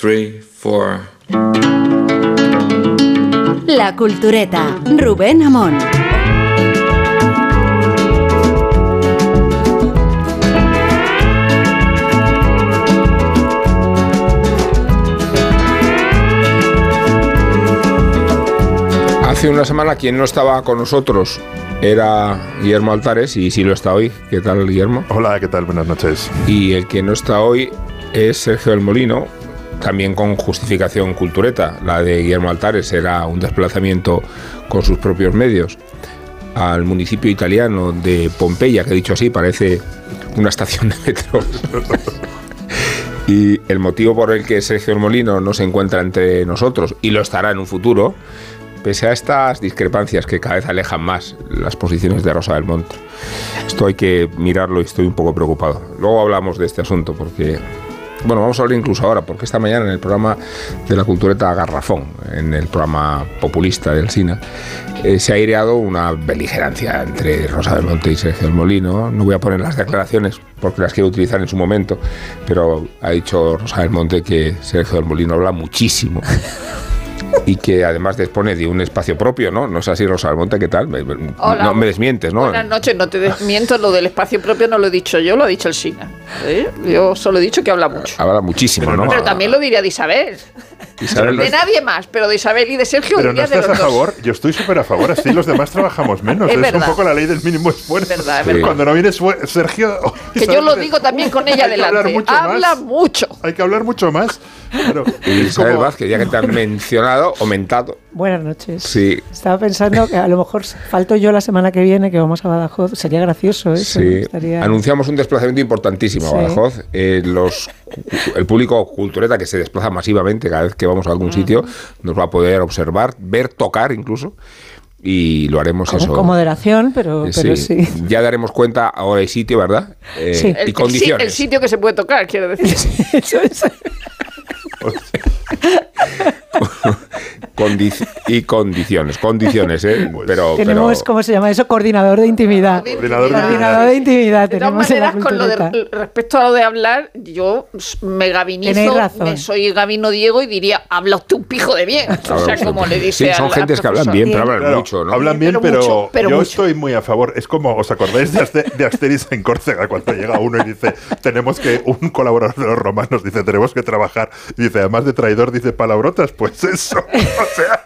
three, four. La Cultureta, Rubén Amón. Hace una semana quien no estaba con nosotros era Guillermo Altares y sí lo está hoy. ¿Qué tal, Guillermo? Hola, ¿qué tal? Buenas noches. Y el que no está hoy es Sergio del Molino, también con justificación cultureta. La de Guillermo Altares era un desplazamiento con sus propios medios al municipio italiano de Pompeya, que dicho así parece una estación de metro. y el motivo por el que Sergio del Molino no se encuentra entre nosotros y lo estará en un futuro pese a estas discrepancias que cada vez alejan más las posiciones de Rosa del Monte. Esto hay que mirarlo y estoy un poco preocupado. Luego hablamos de este asunto porque bueno, vamos a hablar incluso ahora, porque esta mañana en el programa de la cultureta Garrafón, en el programa populista del SINA, eh, se ha aireado una beligerancia entre Rosa del Monte y Sergio del Molino. No voy a poner las declaraciones porque las quiero utilizar en su momento, pero ha dicho Rosa del Monte que Sergio del Molino habla muchísimo y que además dispone de un espacio propio, ¿no? No sé si Rosa Monte, ¿qué tal? no me desmientes, ¿no? Buenas noches, no te desmiento, lo del espacio propio no lo he dicho yo, lo ha dicho el SINA. ¿eh? Yo solo he dicho que habla mucho. Habla muchísimo, ¿no? Pero también lo diría de Isabel. de nadie más, pero de Isabel y de Sergio pero no estás a favor, yo estoy súper a favor, así los demás trabajamos menos. Es, un poco la ley del mínimo esfuerzo. Es verdad, Cuando no viene Sergio... Que yo lo digo también con ella delante. Habla mucho. Hay que hablar mucho más. y Isabel Vázquez, ya que te han mencionado, aumentado. Buenas noches. Sí. Estaba pensando que a lo mejor falto yo la semana que viene, que vamos a Badajoz. Sería gracioso eso. Sí. Anunciamos un desplazamiento importantísimo a Badajoz. Eh, los, el público cultureta que se desplaza masivamente cada vez que vamos a algún sitio nos va a poder observar, ver, tocar incluso y lo haremos con, eso. Con moderación, pero pero sí. Ya daremos cuenta ahora el sitio, ¿verdad? Eh, sí. Y condiciones. El, sitio que se puede tocar, quiero decir. eso es. y condiciones, condiciones, ¿eh? Pues pero, tenemos, ¿cómo se llama eso? Coordinador de intimidad. Coordinador, de intimidad. De todas maneras, con lo de, respecto a lo de hablar, yo me gabinizo, me soy Gabino Diego y diría, habla usted un pijo de bien. o sea, como le dice Sí, son gentes que hablan bien, pero hablan mucho, ¿no? Hablan bien, pero, yo estoy muy a favor. Es como, ¿os acordáis de, de Asteris en Córcega cuando llega uno y dice, tenemos que, un colaborador de los romanos dice, tenemos que trabajar, y dice, además de traidor, dice palabrotas, pues eso. Sea,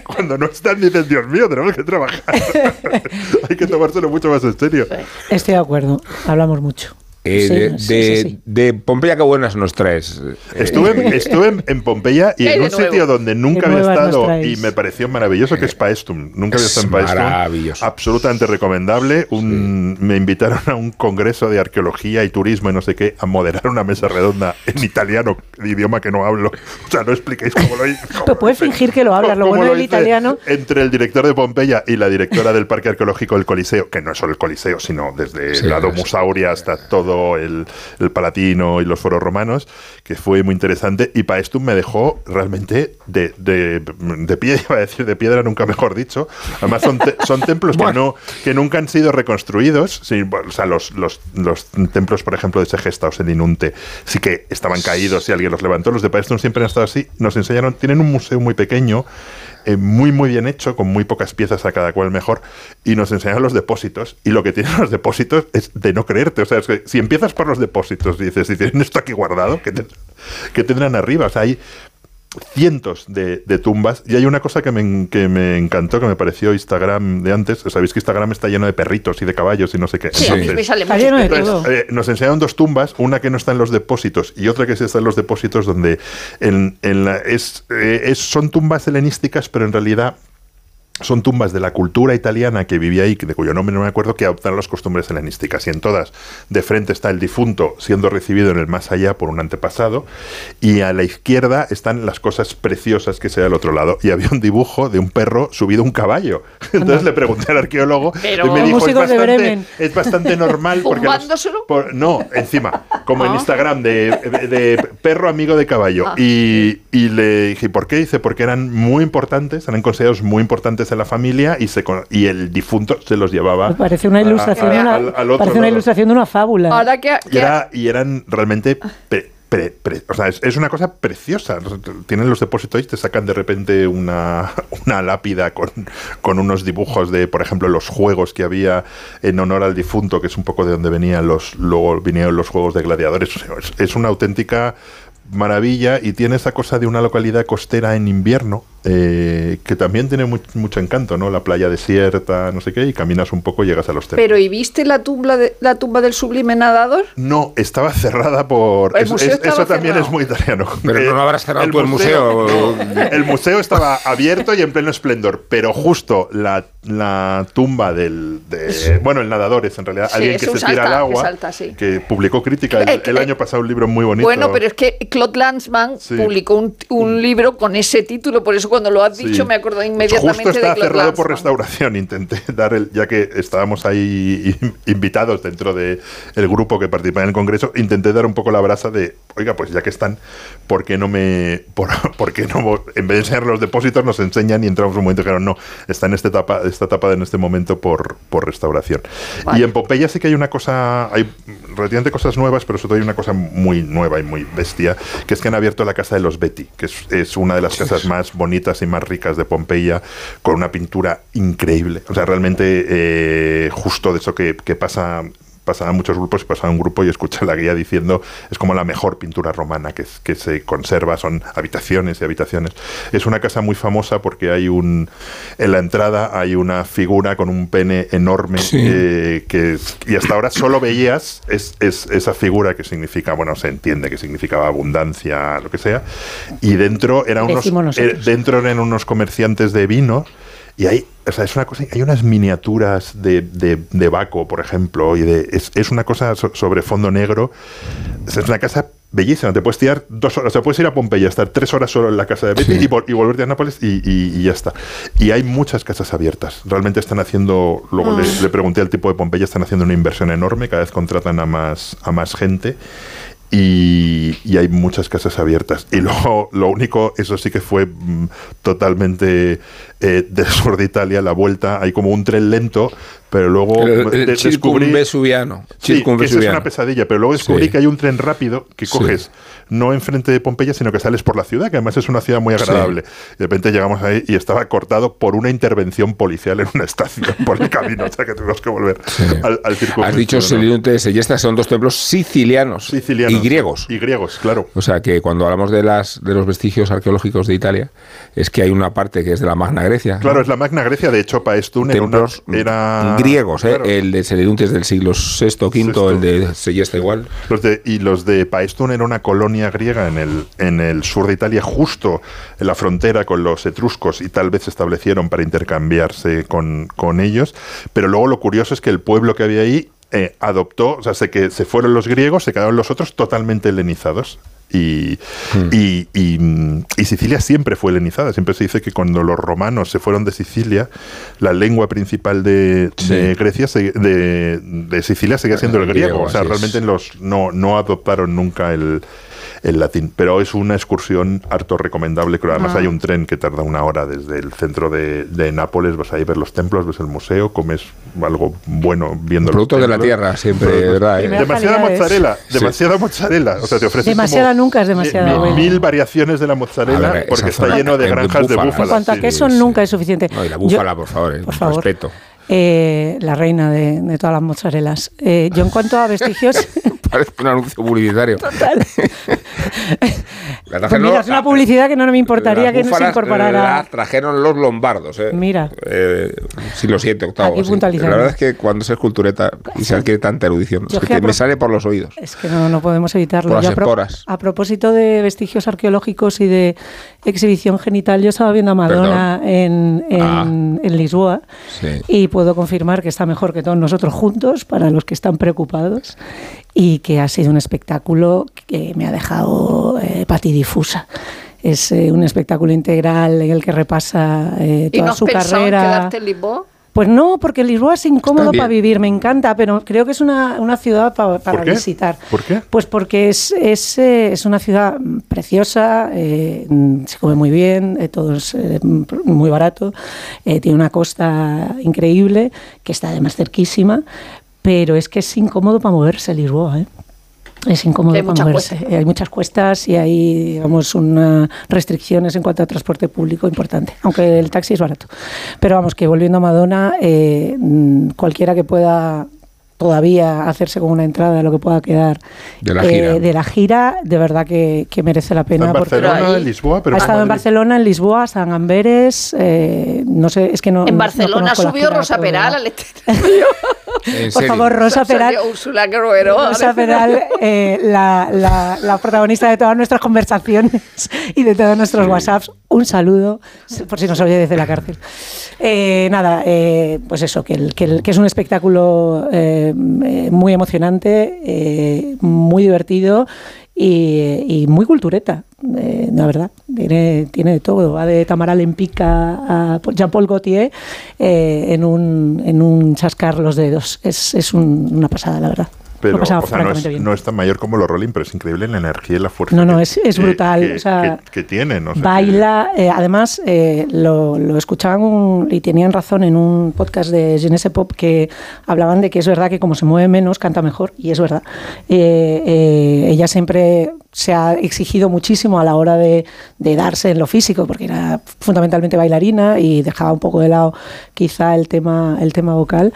cuando no están dicen, Dios mío, tenemos que trabajar. Hay que tomárselo mucho más en serio. Estoy de acuerdo, hablamos mucho. Eh, de, Pompeya, qué buenas nos traes. Estuve, estuve en, Pompeya y en un sitio donde nunca había estado y me pareció maravilloso, que es Paestum. Nunca había estado en Paestum. Maravilloso. Absolutamente recomendable. Un, Me invitaron a un congreso de arqueología y turismo y no sé qué, a moderar una mesa redonda en italiano, idioma que no hablo. O sea, no expliquéis cómo lo hice. puedes fingir que lo hablas, lo bueno del italiano. Entre el director de Pompeya y la directora del Parque Arqueológico del Coliseo, que no es solo el Coliseo, sino desde la Domusauria hasta todo el, Palatino y los foros romanos, que fue muy interesante. Y Paestum me dejó realmente de, de, de, pie, iba a decir de piedra, nunca mejor dicho. Además, son, son templos que, no, que nunca han sido reconstruidos. o sea, los, los, los, templos, por ejemplo, de Segesta en Inunte, sí que estaban caídos y alguien los levantó. Los de Paestum siempre han estado así. Nos enseñaron, tienen un museo muy pequeño eh, muy muy bien hecho, con muy pocas piezas a cada cual mejor, y nos enseñan los depósitos. Y lo que tienen los depósitos es de no creerte. O sea, es que si empiezas por los depósitos y dices, si tienen esto aquí guardado, ¿qué, que tendrán arriba? O sea, hay cientos de, tumbas y hay una cosa que me, que me, encantó, que me pareció Instagram de antes. Sabéis que Instagram está lleno de perritos y de caballos y no sé qué. Sí, eh, nos enseñaron dos tumbas, una que no está en los depósitos y otra que sí está en los depósitos donde en, en la, es, eh, es, son tumbas helenísticas, pero en realidad son tumbas de la cultura italiana que vivía ahí, de cuyo nombre no me acuerdo, que adoptaron las costumbres helenísticas. Y en todas, de frente está el difunto siendo recibido en el más allá por un antepasado, y a la izquierda están las cosas preciosas que se al otro lado. Y había un dibujo de un perro subido a un caballo. Entonces le pregunté al arqueólogo y me dijo, es bastante, es bastante normal porque... no, encima, como en ah. Instagram, de, perro amigo de caballo. Ah. Y, y le dije, ¿por qué? Dice, porque eran muy importantes, eran considerados muy importantes de la familia y, se, y el difunto se los llevaba. parece una ilustración, una, parece una ilustración de una fábula. Ahora que, y, era, y, eran realmente o sea, es, una cosa preciosa. Tienen los depósitos y te sacan de repente una, una lápida con, con, unos dibujos de, por ejemplo, los juegos que había en honor al difunto, que es un poco de donde venían los, luego vinieron los juegos de gladiadores. es una auténtica maravilla y tiene esa cosa de una localidad costera en invierno eh, que también tiene mucho encanto, ¿no? La playa desierta, no sé qué, y caminas un poco y llegas a los templos. Pero ¿y viste la tumba de, la tumba del sublime nadador? No, estaba cerrada por eso, también es muy italiano. Pero no, habrás cerrado el, museo. el museo estaba abierto y en pleno esplendor, pero justo la, la tumba del bueno, el nadador es en realidad alguien que se tira al agua, que publicó crítica el, eh, año pasado un libro muy bonito. Bueno, pero es que Claude Lanzmann publicó un, un libro con ese título, por eso cuando lo has dicho me acuerdo inmediatamente Justo está cerrado por restauración. Intenté dar el, ya que estábamos ahí invitados dentro del el grupo que participa en el congreso, intenté dar un poco la brasa de, oiga, pues ya que están, ¿por qué no me, por, qué no, en vez de enseñar los depósitos, nos enseñan y entramos un momento dijeron, no, está en esta etapa, esta etapa en este momento por, por restauración. Y en Pompeya sí que hay una cosa, hay relativamente cosas nuevas, pero sobre todo hay una cosa muy nueva y muy bestia, que es que han abierto la casa de los Betty, que es, es una de las casas más bonitas y más ricas de Pompeya, con una pintura increíble. O sea, realmente eh, justo de eso que, que pasa pasaba muchos grupos y pasaba un grupo y escuché la guía diciendo es como la mejor pintura romana que, que se conserva, son habitaciones y habitaciones. Es una casa muy famosa porque hay un en la entrada hay una figura con un pene enorme eh, que y hasta ahora solo veías es, esa figura que significa, bueno, se entiende que significaba abundancia, lo que sea, y dentro eran unos eh, dentro eran unos comerciantes de vino y hay, o sea, es una cosa, hay unas miniaturas de, de, Baco, por ejemplo, y de, es, es una cosa sobre fondo negro. Es una casa bellísima. Te puedes tirar dos horas, o sea, puedes ir a Pompeya, estar tres horas solo en la casa de Betty y, volverte a Nápoles y, y, ya está. Y hay muchas casas abiertas. Realmente están haciendo, luego le, ah. le, pregunté al tipo de Pompeya, están haciendo una inversión enorme, cada vez contratan a más, a más gente y, hay muchas casas abiertas. Y luego, lo único, eso sí que fue mm, totalmente eh, del sur de Italia, la vuelta, hay como un tren lento, pero luego el, descubrí... Sí, que es una pesadilla, pero luego descubrí que hay un tren rápido que coges no enfrente de Pompeya, sino que sales por la ciudad, que además es una ciudad muy agradable. de repente llegamos ahí y estaba cortado por una intervención policial en una estación por el camino, o sea que tuvimos que volver al, al circuito. Has dicho y estas son dos templos sicilianos, sicilianos y griegos. Y griegos, claro. O sea que cuando hablamos de las de los vestigios arqueológicos de Italia, es que hay una parte que es de la Magna Grecia. Claro, es la Magna Grecia, de hecho Paestun era, griegos, ¿eh? el de Selinuntes del siglo VI, V, el de Seyesta igual. Los de, y los de Paestun era una colonia griega en el, en el sur de Italia, justo en la frontera con los etruscos, y tal vez se establecieron para intercambiarse con, con ellos. Pero luego lo curioso es que el pueblo que había ahí eh, adoptó, o sea, se, que se fueron los griegos, se quedaron los otros totalmente helenizados. Y, hmm. y, y, Sicilia siempre fue helenizada. Siempre se dice que cuando los romanos se fueron de Sicilia, la lengua principal de, Grecia, de, de, Sicilia, seguía siendo el, griego. O sea, realmente los, no, no adoptaron nunca el, el latín. Pero es una excursión harto recomendable. Creo además ah. hay un tren que tarda una hora desde el centro de, Nápoles. Vas a ir a ver los templos, ves el museo, comes algo bueno viendo Producto de la tierra, siempre, ¿verdad? ¿eh? Demasiada mozzarella, demasiada mozzarella. O sea, te ofrecen demasiada nunca es demasiada. Mil, variaciones de la mozzarella porque está lleno de granjas de búfala. En cuanto a queso, nunca es suficiente. No, y la búfala, por favor, eh, por favor. respeto. Eh, la reina de, todas las mozzarelas. yo en cuanto a vestigios... Parece un anuncio publicitario. Total. Pues mira, es una publicidad que no me importaría que no se incorporara. La trajeron los lombardos. Eh. Mira. Eh, siglo VII, octavo. La verdad es que cuando se es cultureta y se adquiere tanta erudición, es que, me sale por los oídos. Es que no, no podemos evitarlo. Por las a, propósito de vestigios arqueológicos y de exhibición genital, yo estaba viendo a Madonna en, ah. en, Lisboa y puedo confirmar que está mejor que todos nosotros juntos, para los que están preocupados y que ha sido un espectáculo que me ha dejado eh, patidifusa. Es eh, un espectáculo integral en el que repasa eh, toda ¿Y no su carrera. En quedarte en Lisboa? Pues no, porque Lisboa es incómodo para vivir, me encanta, pero creo que es una, una ciudad para visitar. ¿Por qué? Pues porque es, es, eh, es una ciudad preciosa, se come muy bien, todo es muy barato, tiene una costa increíble, que está además cerquísima, pero es que es incómodo para moverse Lisboa, ¿eh? es incómodo hay muchas Hay muchas cuestas y hay, digamos, unas restricciones en cuanto a transporte público importante, aunque el taxi es barato. Pero vamos, que volviendo a Madonna, eh, cualquiera que pueda todavía hacerse con una entrada de lo que pueda quedar de la gira, eh, de, la gira, de verdad que, merece la pena. en Barcelona, en Lisboa, pero ha estado en Barcelona, en Lisboa, San Amberes, eh, no sé, es que no. En Barcelona subió Rosa Peral al Por favor, Rosa Peral. Rosa Peral, eh, la, la, protagonista de todas nuestras conversaciones y de todos nuestros WhatsApps. Un saludo, por si nos oye desde la cárcel. nada, pues eso, que, que, que, es un espectáculo eh, muy emocionante, eh, muy divertido y, muy cultureta, eh, la verdad. Tiene, tiene de todo. Va de Tamara Lempica a Jean-Paul Gaultier en, un, en un chascar los dedos. Es, es una pasada, la verdad. Pero, o sea, no, es, tan mayor como los Rolling, pero es increíble la energía y la fuerza. No, no, es, es brutal. Que, o sea, que, tiene, no sé Baila, eh, además, eh, lo, lo, escuchaban y tenían razón en un podcast de Genese Pop que hablaban de que es verdad que como se mueve menos, canta mejor, y es verdad. Eh, ella siempre se ha exigido muchísimo a la hora de, de, darse en lo físico, porque era fundamentalmente bailarina y dejaba un poco de lado quizá el tema, el tema vocal.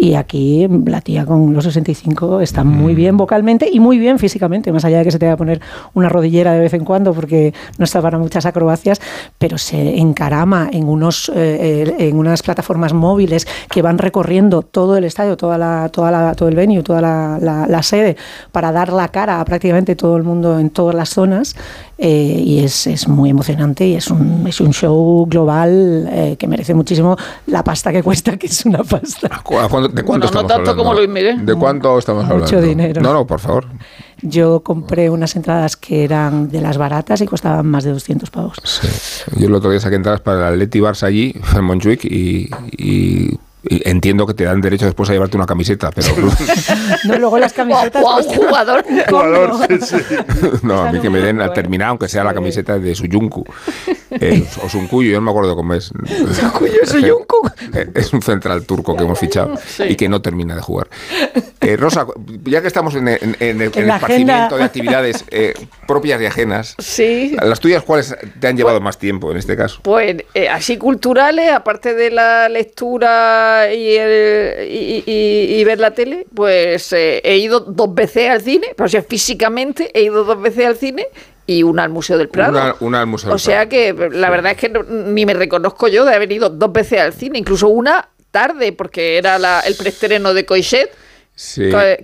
Y aquí la tía con los 65 está muy bien mm. vocalmente y muy bien físicamente, más allá de que se te va a poner una rodillera de vez en cuando porque no está para muchas acrobacias, pero se encarama en, unos, eh, en unas plataformas móviles que van recorriendo todo el estadio, toda la, toda la, todo el venue, toda la, la sede, para dar la cara a prácticamente todo el mundo en todas las zonas eh, y es, es, muy emocionante y es un, es un show global eh, que merece muchísimo la pasta que cuesta, que es una pasta. ¿De cuánto no, tanto como Luis Miguel. ¿De cuánto estamos hablando? Mucho dinero. No, no, por favor. Yo compré unas entradas que eran de las baratas y costaban más de 200 pavos. Sí. Yo el otro día saqué entradas para el Atleti Barça allí, en Montjuic, y, y Entiendo que te dan derecho después a llevarte una camiseta, pero... no, luego las camisetas... O, un jugador. jugador No, a mí que me den a terminar, aunque sea la camiseta de Suyunku. Eh, o Sunkuyu, yo no me acuerdo cómo es. Suyunku. Es un central turco que hemos fichado y que no termina de jugar. Eh, Rosa, ya que estamos en, el esparcimiento de actividades eh, propias y ajenas, sí. ¿las tuyas cuáles te han llevado más tiempo en este caso? Pues así culturales, aparte de la lectura y, ver la tele, pues eh, he ido dos veces al cine, o sea, físicamente he ido dos veces al cine y una al Museo del Prado. Una, al Museo o sea que la verdad es que ni me reconozco yo de haber ido dos veces al cine, incluso una tarde, porque era el preestreno de Coixet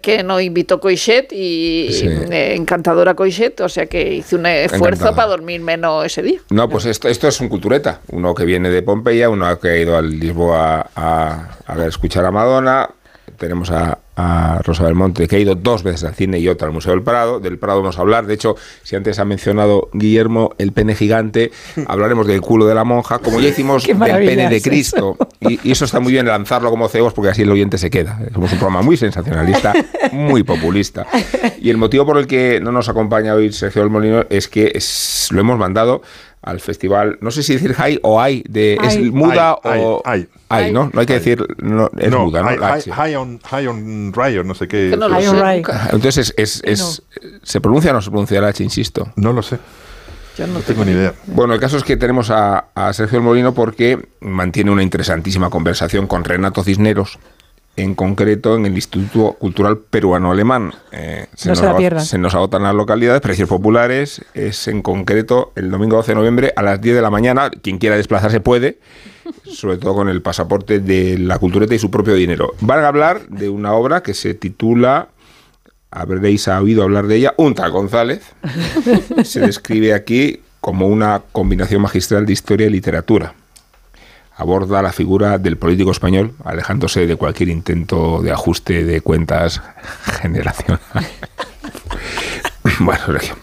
que nos invitó Coixet y eh, encantadora Coixet, o sea que hice un esfuerzo para dormir menos ese día. No, pues esto, esto es un cultureta, uno que viene de Pompeya, uno que ha ido al Lisboa a, a escuchar a Madonna, tenemos a, a Rosa del Monte, que ha ido dos veces al cine y otra al Museo del Prado. Del Prado vamos a hablar. De hecho, si antes ha mencionado Guillermo el pene gigante, hablaremos del culo de la monja, como ya hicimos del pene de Cristo. Y, eso está muy bien lanzarlo como cebos porque así el oyente se queda. Somos un programa muy sensacionalista, muy populista. Y el motivo por el que no nos acompaña hoy Sergio del Molino es que lo hemos mandado al festival, no sé si decir high o hay, de, es muda o hay, hay, ¿no? No hay que decir, no, es muda, ¿no? High, on, high on Ryo, no sé qué. No Entonces, es, es, ¿se pronuncia o no se pronuncia el H, insisto? No lo sé. no, tengo ni idea. Bueno, el caso es que tenemos a, a Sergio Molino porque mantiene una interesantísima conversación con Renato Cisneros, en concreto en el Instituto Cultural Peruano-Alemán. Eh, se, nos se, se, nos agotan las localidades, precios populares, es en concreto el domingo 12 de noviembre a las 10 de la mañana. Quien quiera desplazarse puede, sobre todo con el pasaporte de la cultureta y su propio dinero. Van a hablar de una obra que se titula habréis oído hablar de ella, Un tal González. Se describe aquí como una combinación magistral de historia y literatura aborda la figura del político español, alejándose de cualquier intento de ajuste de cuentas generacional. bueno, Sergio,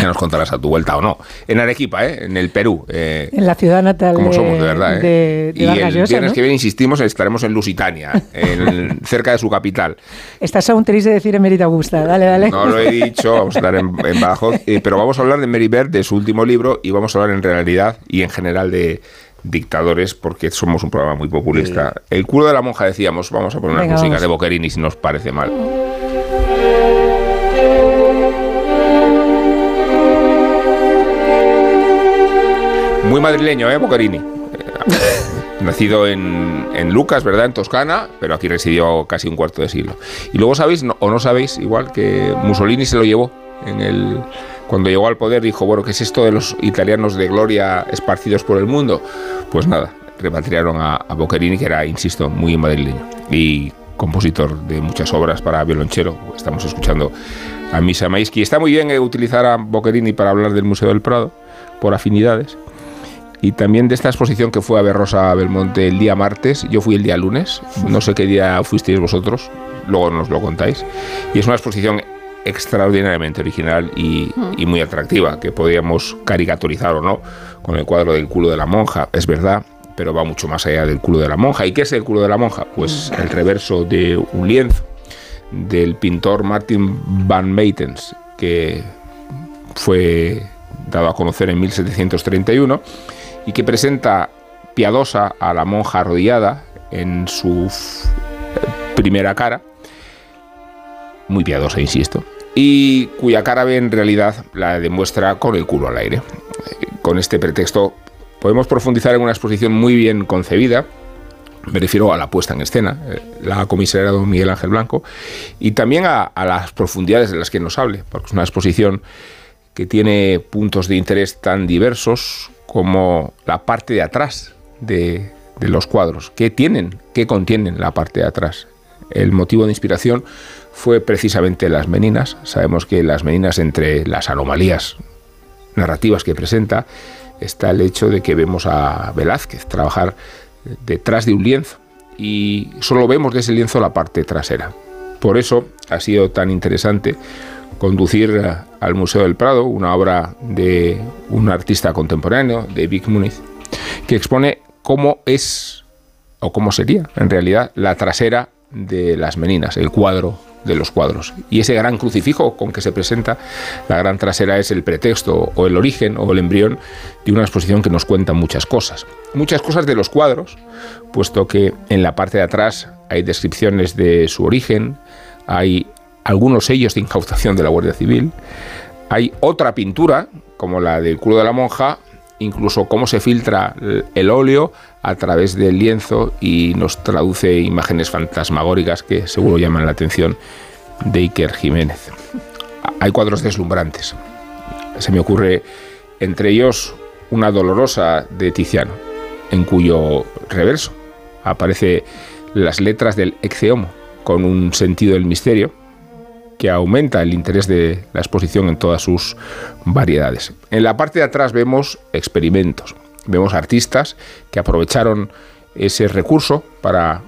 ya nos contarás a tu vuelta o no. En Arequipa, ¿eh? en el Perú. Eh, en la ciudad natal como somos, de verdad. ¿eh? y el viernes que viene, insistimos, estaremos en Lusitania, cerca de su capital. Estás aún triste de decir Emérita Augusta. Dale, dale. No lo he dicho, vamos a estar en, en Badajoz. Eh, pero vamos a hablar de Mary Bird, de su último libro, y vamos a hablar en realidad y en general de dictadores porque somos un programa muy populista. El culo de la monja decíamos, vamos a poner Venga, unas músicas de Boquerini si nos parece mal. Muy madrileño, ¿eh, Boquerini? Nacido en, en, Lucas, ¿verdad? En Toscana, pero aquí residió casi un cuarto de siglo. Y luego sabéis, o no sabéis, igual que Mussolini se lo llevó en el cuando llegó al poder dijo, bueno, ¿qué es esto de los italianos de gloria esparcidos por el mundo? Pues nada, repatriaron a, a Boccherini, que era, insisto, muy madrileño y compositor de muchas obras para violonchelo. Estamos escuchando a Misa Maisky. Está muy bien utilizar a Boccherini para hablar del Museo del Prado, por afinidades. Y también de esta exposición que fue a ver Rosa Belmonte el día martes, yo fui el día lunes, no sé qué día fuisteis vosotros, luego nos lo contáis. Y es una exposición extraordinariamente original y, muy atractiva, que podríamos caricaturizar o no con el cuadro del culo de la monja, es verdad, pero va mucho más allá del culo de la monja. ¿Y qué es el culo de la monja? Pues el reverso de un lienzo del pintor Martin van Meitens, que fue dado a conocer en 1731 y que presenta piadosa a la monja arrodillada en su primera cara muy piadosa, insisto, y cuya cara B en realidad la demuestra con el culo al aire. Con este pretexto podemos profundizar en una exposición muy bien concebida, me refiero a la puesta en escena, eh, la comisaría don Miguel Ángel Blanco, y también a, las profundidades de las que nos hable, porque es una exposición que tiene puntos de interés tan diversos como la parte de atrás de, de los cuadros. ¿Qué tienen? ¿Qué contienen la parte de atrás? El motivo de inspiración fue precisamente las meninas. Sabemos que las meninas, entre las anomalías narrativas que presenta, está el hecho de que vemos a Velázquez trabajar detrás de un lienzo y solo vemos de ese lienzo la parte trasera. Por eso ha sido tan interesante conducir al Museo del Prado una obra de un artista contemporáneo, de Vic Muniz, que expone cómo es o cómo sería en realidad la trasera de las meninas, el cuadro de los cuadros. Y ese gran crucifijo con que se presenta la gran trasera es el pretexto o el origen o el embrión de una exposición que nos cuenta muchas cosas. Muchas cosas de los cuadros, puesto que en la parte de atrás hay descripciones de su origen, hay algunos sellos de incautación de la Guardia Civil, hay otra pintura, como la del culo de la monja, incluso cómo se filtra el óleo a través del lienzo y nos traduce imágenes fantasmagóricas que seguro llaman la atención de Iker Jiménez. Hay cuadros deslumbrantes. Se me ocurre entre ellos una dolorosa de Tiziano, en cuyo reverso aparece las letras del Exeomo, con un sentido del misterio que aumenta el interés de la exposición en todas sus variedades. En la parte de atrás vemos experimentos, vemos artistas que aprovecharon ese recurso para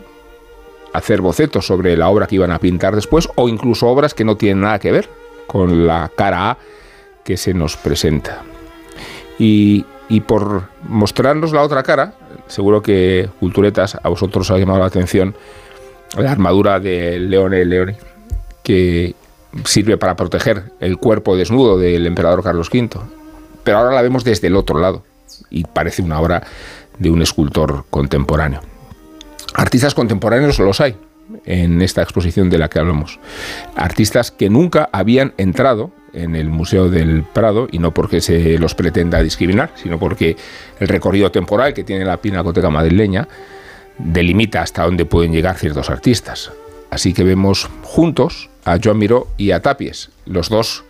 hacer bocetos sobre la obra que iban a pintar después o incluso obras que no tienen nada que ver con la cara A que se nos presenta. Y, por mostrarnos la otra cara, seguro que Culturetas a vosotros ha llamado la atención la armadura de Leone Leone, que sirve para proteger el cuerpo desnudo del emperador Carlos V. Pero ahora la vemos desde el otro lado y parece una obra de un escultor contemporáneo. Artistas contemporáneos los hay en esta exposición de la que hablamos. Artistas que nunca habían entrado en el Museo del Prado y no porque se los pretenda discriminar, sino porque el recorrido temporal que tiene la Pinacoteca madrileña delimita hasta dónde pueden llegar ciertos artistas. Así que vemos juntos a Joan Miró y a Tapies, los dos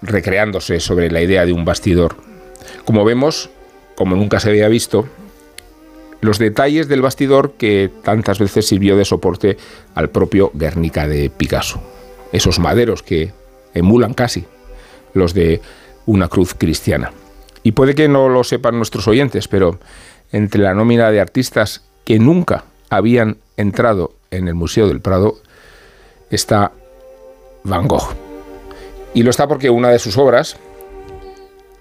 recreándose sobre la idea de un bastidor. Como vemos, como nunca se había visto, los detalles del bastidor que tantas veces sirvió de soporte al propio Guernica de Picasso. Esos maderos que emulan casi los de una cruz cristiana. Y puede que no lo sepan nuestros oyentes, pero entre la nómina de artistas que nunca habían entrado en el Museo del Prado está Van Gogh. Y lo está porque una de sus obras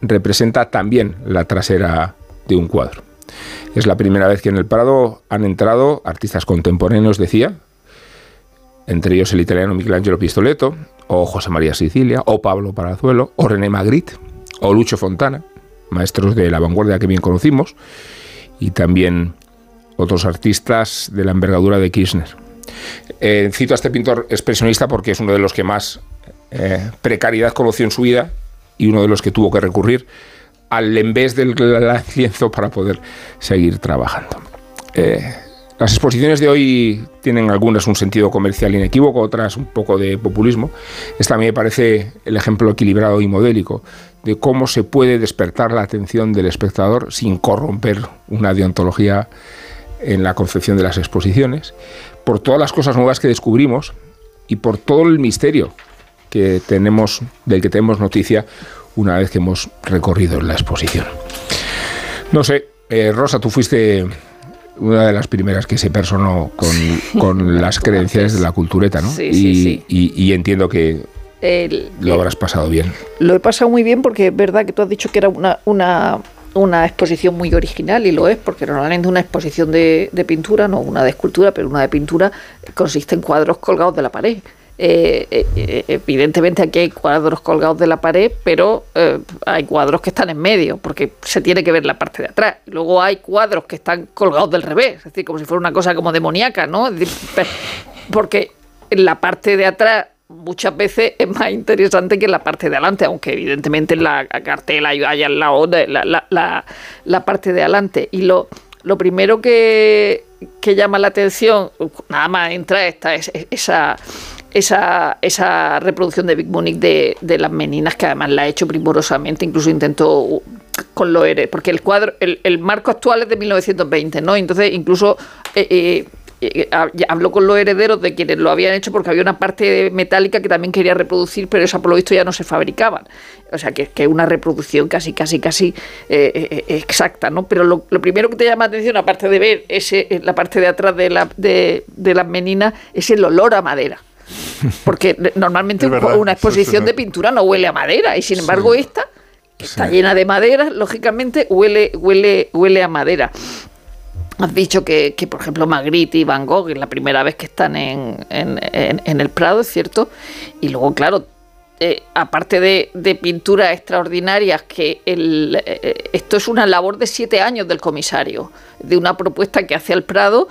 representa también la trasera de un cuadro. Es la primera vez que en el Prado han entrado artistas contemporáneos, decía, entre ellos el italiano Michelangelo Pistoletto, o José María Sicilia, o Pablo Palazuelo, o René Magritte, o Lucho Fontana, maestros de la vanguardia que bien conocimos, y también otros artistas de la envergadura de Kirchner. Eh, cito a este pintor expresionista porque es uno de los que más eh, precariedad conoció en su vida y uno de los que tuvo que recurrir al en vez del lienzo para poder seguir trabajando. Eh, las exposiciones de hoy tienen algunas un sentido comercial inequívoco, otras un poco de populismo. Esta a mí me parece el ejemplo equilibrado y modélico de cómo se puede despertar la atención del espectador sin corromper una deontología en la concepción de las exposiciones, por todas las cosas nuevas que descubrimos y por todo el misterio que tenemos, del que tenemos noticia una vez que hemos recorrido la exposición. No sé, eh, Rosa, tú fuiste una de las primeras que se personó con, las credenciales de la cultureta, ¿no? Sí, sí, sí. Y, entiendo que lo habrás pasado bien. Lo he pasado muy bien porque es verdad que tú has dicho que era una, una, una exposición muy original y lo es, porque normalmente una exposición de, de pintura, no una de escultura, pero una de pintura, consiste en cuadros colgados de la pared. Eh, eh, evidentemente aquí hay cuadros colgados de la pared, pero eh, hay cuadros que están en medio, porque se tiene que ver la parte de atrás. Luego hay cuadros que están colgados del revés, es decir, como si fuera una cosa como demoníaca, ¿no? Porque en la parte de atrás muchas veces es más interesante que en la parte de adelante, aunque evidentemente en la cartela hay al lado la, la, parte de adelante. Y lo, lo primero que, que llama la atención, nada más entra esta, es, esa esa, esa reproducción de Big Munich de, de, las meninas, que además la ha hecho primorosamente, incluso intentó con Loeres, porque el cuadro, el, el marco actual es de 1920, ¿no? Entonces, incluso eh, eh, eh, habló con los herederos de quienes lo habían hecho porque había una parte metálica que también quería reproducir, pero esa por lo visto ya no se fabricaban. O sea, que es una reproducción casi, casi, casi exacta, ¿no? Pero lo, primero que te llama la atención, aparte de ver ese, la parte de atrás de, la, de, de las meninas, es el olor a madera. Porque normalmente una exposición de pintura no huele a madera y sin embargo esta, está llena de madera, lógicamente huele, huele, huele a madera. Has dicho que, por ejemplo, Magritte y Van Gogh es la primera vez que están en, el Prado, es cierto. Y luego, claro, eh, aparte de, de, pinturas extraordinarias, que el, eh, esto es una labor de siete años del comisario, de una propuesta que hace al Prado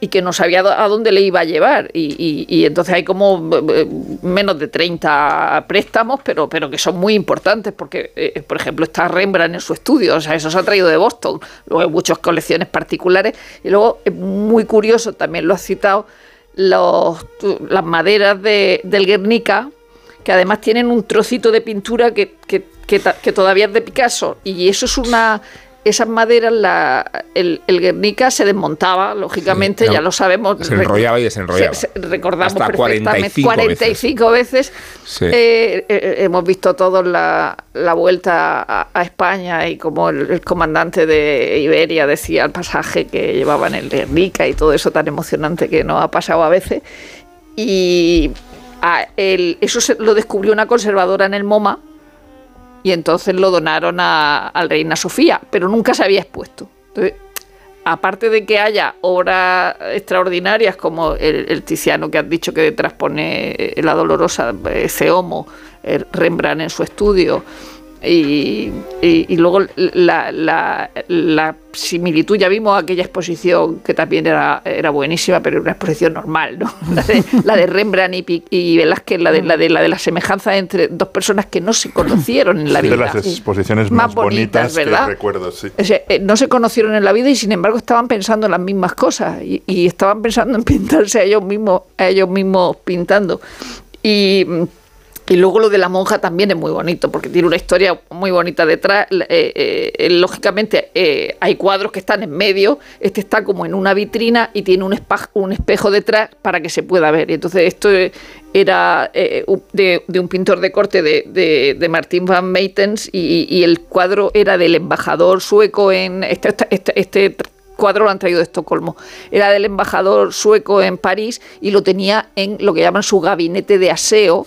y que no sabía a dónde le iba a llevar. Y, entonces hay como eh, menos de 30 préstamos, pero, pero que son muy importantes, porque, eh, por ejemplo, está Rembrandt en su estudio, o sea, eso se ha traído de Boston. Luego hay muchas colecciones particulares. Y luego es muy curioso, también lo has citado, los, las maderas de, del Guernica, que además tienen un trocito de pintura que, que, que todavía es de Picasso. Y eso es una esas maderas, la, el, Guernica se desmontaba, lógicamente, ya lo sabemos. Se enrollaba y desenrollaba. recordamos perfectamente. 45, veces. Eh, eh, hemos visto todos la, la vuelta a, España y como el, comandante de Iberia decía el pasaje que llevaba en el Guernica y todo eso tan emocionante que nos ha pasado a veces. Y eso se, lo descubrió una conservadora en el MoMA y entonces lo donaron a, Reina Sofía, pero nunca se había expuesto. Entonces, aparte de que haya obras extraordinarias como el, Tiziano que has dicho que detrás pone la dolorosa ese homo, Rembrandt en su estudio, y, y, luego la, la, la, similitud, ya vimos aquella exposición que también era, era buenísima, pero era una exposición normal, ¿no? La de, Rembrandt y, y, Velázquez, la de, la de la de la semejanza entre dos personas que no se conocieron en la vida. De las exposiciones más, bonitas, ¿verdad? que recuerdo, sí. Eh, no se conocieron en la vida y sin embargo estaban pensando en las mismas cosas y, y estaban pensando en pintarse a ellos mismos, a ellos mismos pintando. Y y luego lo de la monja también es muy bonito, porque tiene una historia muy bonita detrás. Eh, eh, lógicamente eh, hay cuadros que están en medio, este está como en una vitrina y tiene un, espejo detrás para que se pueda ver. Y entonces esto era de, un pintor de corte de, de, Martín van Meitens y, el cuadro era del embajador sueco en... este, este, este cuadro lo han traído de Estocolmo. Era del embajador sueco en París y lo tenía en lo que llaman su gabinete de aseo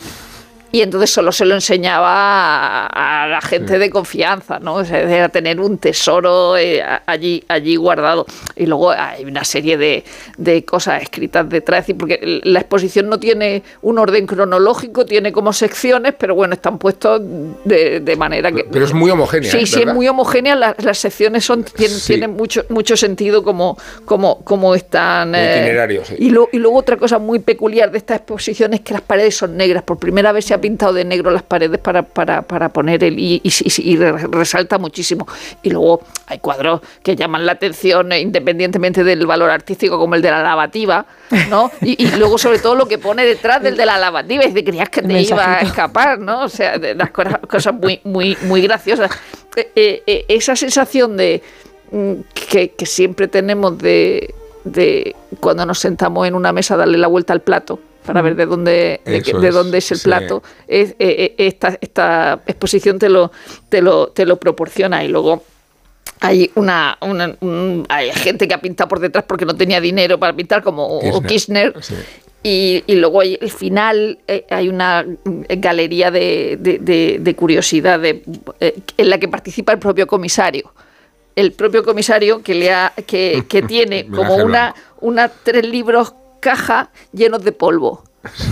y entonces solo se lo enseñaba a, la gente de confianza, ¿no? O sea, era tener un tesoro eh, allí, allí guardado. Y luego hay una serie de, de cosas escritas detrás, porque la exposición no tiene un orden cronológico, tiene como secciones, pero bueno, están puestos de, de manera que... Pero es muy homogénea. Sí, sí, es muy homogénea. Las, las secciones son, tienen, mucho, mucho sentido como, como, como están... Eh, y, y luego otra cosa muy peculiar de esta exposición es que las paredes son negras. Por primera vez se ha pintado de negro las paredes para, para, para poner el y, y, resalta muchísimo. Y luego hay cuadros que llaman la atención eh, independientemente del valor artístico, como el de la lavativa, ¿no? Y, luego, sobre todo, lo que pone detrás del de la lavativa, y de creías que te iba a escapar, ¿no? O sea, de las cosas, cosas muy, muy, muy graciosas. Eh, eh, esa sensación de mm, que, que siempre tenemos de, de cuando nos sentamos en una mesa darle la vuelta al plato para ver de dónde, de, dónde es el plato. Eh, eh, esta, esta, exposición te lo, te, lo, te lo proporciona y luego hay una, hay gente que ha pintado por detrás porque no tenía dinero para pintar como Kirchner, y, y, luego hay, el final eh, hay una galería de, de, curiosidad en la que participa el propio comisario. El propio comisario que le ha, que, que tiene como una, una tres libros caja llenos de polvo.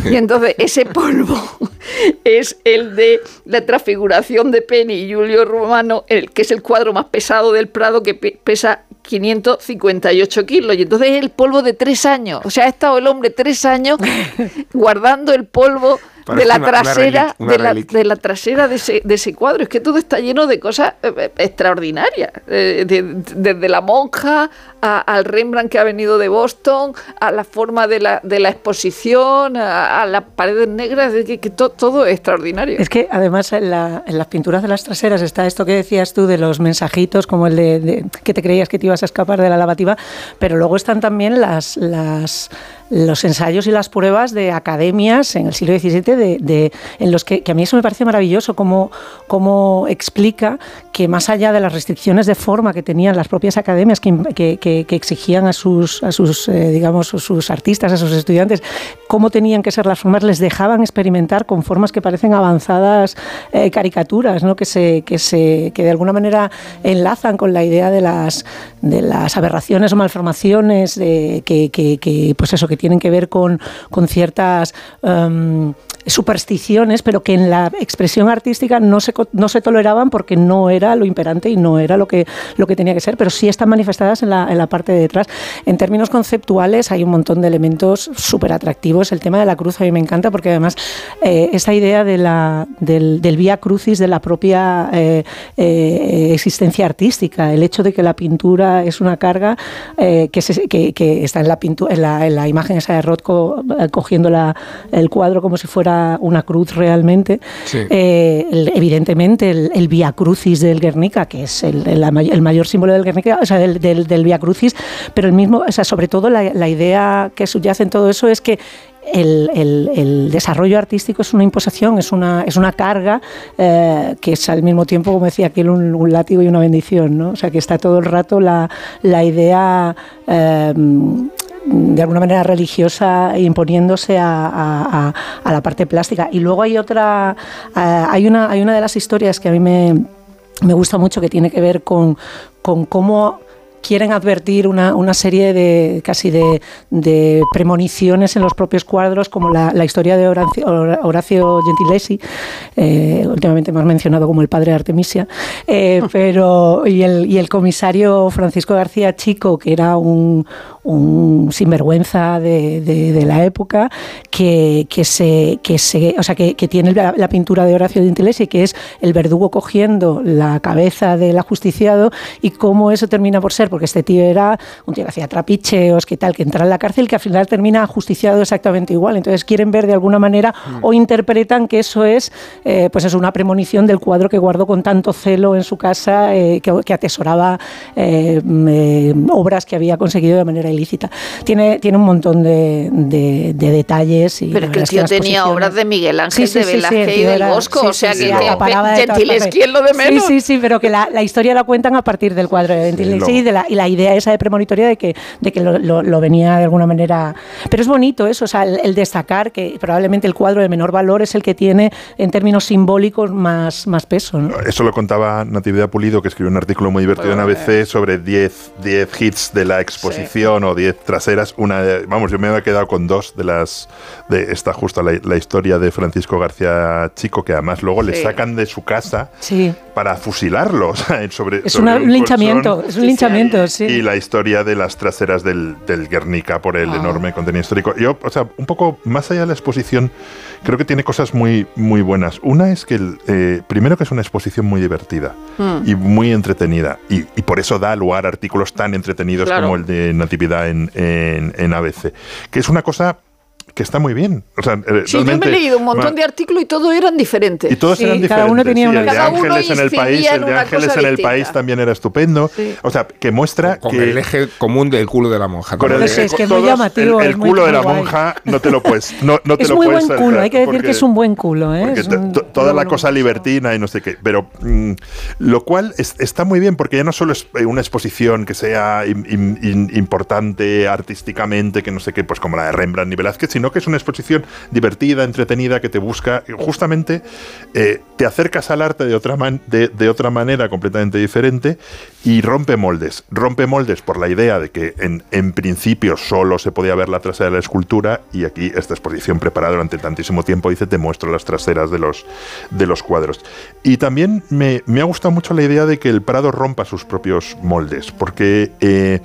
Y entonces ese polvo es el de la transfiguración de Penny y Julio Romano, el, que es el cuadro más pesado del Prado, que pesa 558 kilos. Y entonces es el polvo de tres años. O sea, ha estado el hombre tres años guardando el polvo de la trasera, de, la, de, la, trasera de ese, de ese cuadro. Es que todo está lleno de cosas eh, eh, extraordinarias. Eh, desde la monja al Rembrandt que ha venido de Boston, a la forma de la, de la exposición, a, las paredes negras, que, que todo es extraordinario. Es que además en, las pinturas de las traseras está esto que decías tú de los mensajitos, como el de, que te creías que te ibas a escapar de la lavativa, pero luego están también las, las los ensayos y las pruebas de academias en el siglo XVII, de, en los que, a mí eso me parece maravilloso, cómo, cómo explica que más allá de las restricciones de forma que tenían las propias academias que, que, exigían a sus, a sus eh, digamos, sus artistas, a sus estudiantes, cómo tenían que ser las formas, les dejaban experimentar con formas que parecen avanzadas eh, caricaturas, ¿no? que, se, que, se, que de alguna manera enlazan con la idea de las, de las aberraciones o malformaciones que, que, pues eso, que tienen que ver con, con ciertas... Um, supersticiones, pero que en la expresión artística no se, no se toleraban porque no era lo imperante y no era lo que, lo que tenía que ser, pero sí están manifestadas en la, en la parte de detrás. En términos conceptuales hay un montón de elementos súper atractivos. El tema de la cruz a mí me encanta porque además eh, esa idea de la, del, del vía crucis de la propia eh, eh, existencia artística, el hecho de que la pintura es una carga que, que, está en la, pintura, en la, en la imagen esa de Rothko cogiendo la, el cuadro como si fuera una cruz realmente. Eh, evidentemente, el, el, Via Crucis del Guernica, que es el, el, mayor símbolo del Guernica, o sea, del, del, Via Crucis, pero el mismo, o sea, sobre todo la, la idea que subyace en todo eso es que el, el, desarrollo artístico es una imposición, es una, es una carga eh, que es al mismo tiempo, como decía aquel, un, un, látigo y una bendición. ¿no? O sea, que está todo el rato la, la idea eh, de alguna manera religiosa imponiéndose a, la parte plástica. Y luego hay otra, hay una, hay una de las historias que a mí me, me gusta mucho que tiene que ver con, con cómo quieren advertir una, una serie de casi de, de, premoniciones en los propios cuadros, como la, la historia de Horacio, Horacio Gentilesi, eh, últimamente más mencionado como el padre de Artemisia, eh, pero y el, y el comisario Francisco García Chico, que era un, un sinvergüenza de, de, la época, que, que, se, que, se, o sea, que, que tiene la, la, pintura de Horacio Gentilesi, que es el verdugo cogiendo la cabeza del ajusticiado y cómo eso termina por ser porque este tío era un tío que hacía trapicheos, que tal, que entra en la cárcel, que al final termina justiciado exactamente igual. Entonces quieren ver de alguna manera mm. o interpretan que eso es, eh, pues es una premonición del cuadro que guardó con tanto celo en su casa, eh, que, atesoraba eh, mm, obras que había conseguido de manera ilícita. Tiene, tiene un montón de, detalles. Y Pero es que el tío tenía obras de Miguel Ángel, de Velázquez y del Bosco, o sea que Gentiles, ¿quién lo de menos? Sí, sí, sí, pero que la, historia la cuentan a partir del cuadro de Gentiles y de la y la idea esa de premonitoria de que, de que lo, venía de alguna manera. Pero es bonito eso, o sea, el, destacar que probablemente el cuadro de menor valor es el que tiene en términos simbólicos más, más peso. Eso lo contaba Natividad Pulido, que escribió un artículo muy divertido en ABC sobre 10 hits de la exposición o 10 traseras. Una, vamos, yo me había quedado con dos de las. de esta justo la, historia de Francisco García Chico, que además luego le sacan de su casa para fusilarlo. sobre, es un linchamiento, es un linchamiento, sí. Y la historia de las traseras del, del Guernica por el ah. enorme contenido histórico. Yo, o sea, un poco más allá de la exposición, creo que tiene cosas muy, muy buenas. Una es que, eh, primero que es una exposición muy divertida hmm. y muy entretenida. Y, por eso da lugar a artículos tan entretenidos como el de Natividad en, en, en ABC. Que es una cosa que está muy bien. O sea, eh, sí, yo me he leído un montón de artículos y todos eran diferentes. Y todos eran diferentes. Cada uno tenía una el de Ángeles en el país, el de Ángeles en el país también era estupendo. O sea, que muestra con, que el eje común del culo de la monja. Con el, es que es muy llamativo. El, culo de la monja no te lo puedes. No, no te es lo muy buen culo. Hay que decir que es un buen culo. ¿eh? toda la cosa libertina y no sé qué. Pero mm, lo cual está muy bien porque ya no solo es eh, una exposición que sea importante artísticamente, que no sé qué, pues como la de Rembrandt y Velázquez, sino que es una exposición divertida, entretenida, que te busca, justamente eh, te acercas al arte de otra, de, otra manera completamente diferente y rompe moldes. Rompe moldes por la idea de que en, en principio solo se podía ver la trasera de la escultura y aquí esta exposición preparada durante tantísimo tiempo dice te muestro las traseras de los, de los cuadros. Y también me, ha gustado mucho la idea de que el Prado rompa sus propios moldes, porque... Eh,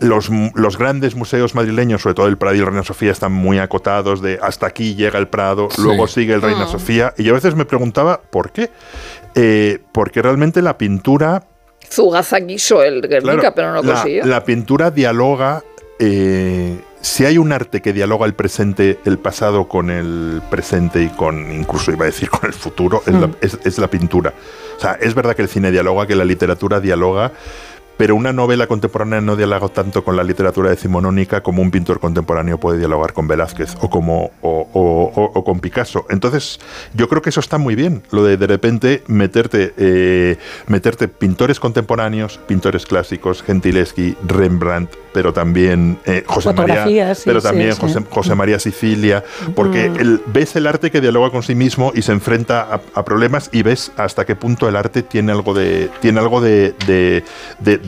los, los, grandes museos madrileños, sobre todo el Prado y el Reina Sofía, están muy acotados de hasta aquí llega el Prado, luego sigue el Reina ah. Sofía. Y yo a veces me preguntaba por qué. Eh, porque realmente la pintura... Zugaza quiso el Guernica, pero no lo consiguió. La pintura dialoga... Eh, si hay un arte que dialoga el presente, el pasado con el presente y con, incluso iba a decir, con el futuro, es, la, mm. es la pintura. O sea, es verdad que el cine dialoga, que la literatura dialoga, pero una novela contemporánea no dialoga tanto con la literatura decimonónica como un pintor contemporáneo puede dialogar con Velázquez o, como, o, con Picasso. Entonces, yo creo que eso está muy bien, lo de de repente meterte, eh, meterte pintores contemporáneos, pintores clásicos, Gentileschi, Rembrandt, pero también eh, José María, pero también José, María Sicilia, porque ves el arte que dialoga con sí mismo y se enfrenta a, problemas y ves hasta qué punto el arte tiene algo de, tiene algo de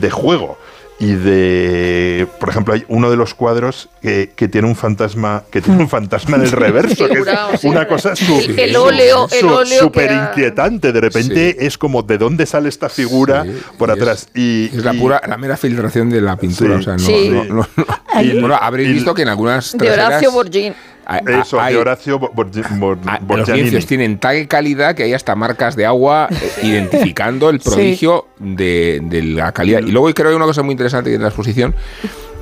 de juego y de por ejemplo hay uno de los cuadros que, tiene un fantasma que tiene un fantasma en el reverso que es una cosa súper inquietante de repente es como de dónde sale esta figura por atrás y es la pura la mera filtración de la pintura o sea no, bueno habréis visto que en algunas de Horacio Borgini eso, de Horacio Los lienzos tienen tal calidad que hay hasta marcas de agua eh, identificando el prodigio de, la calidad. Y luego creo que hay una cosa muy interesante en la exposición,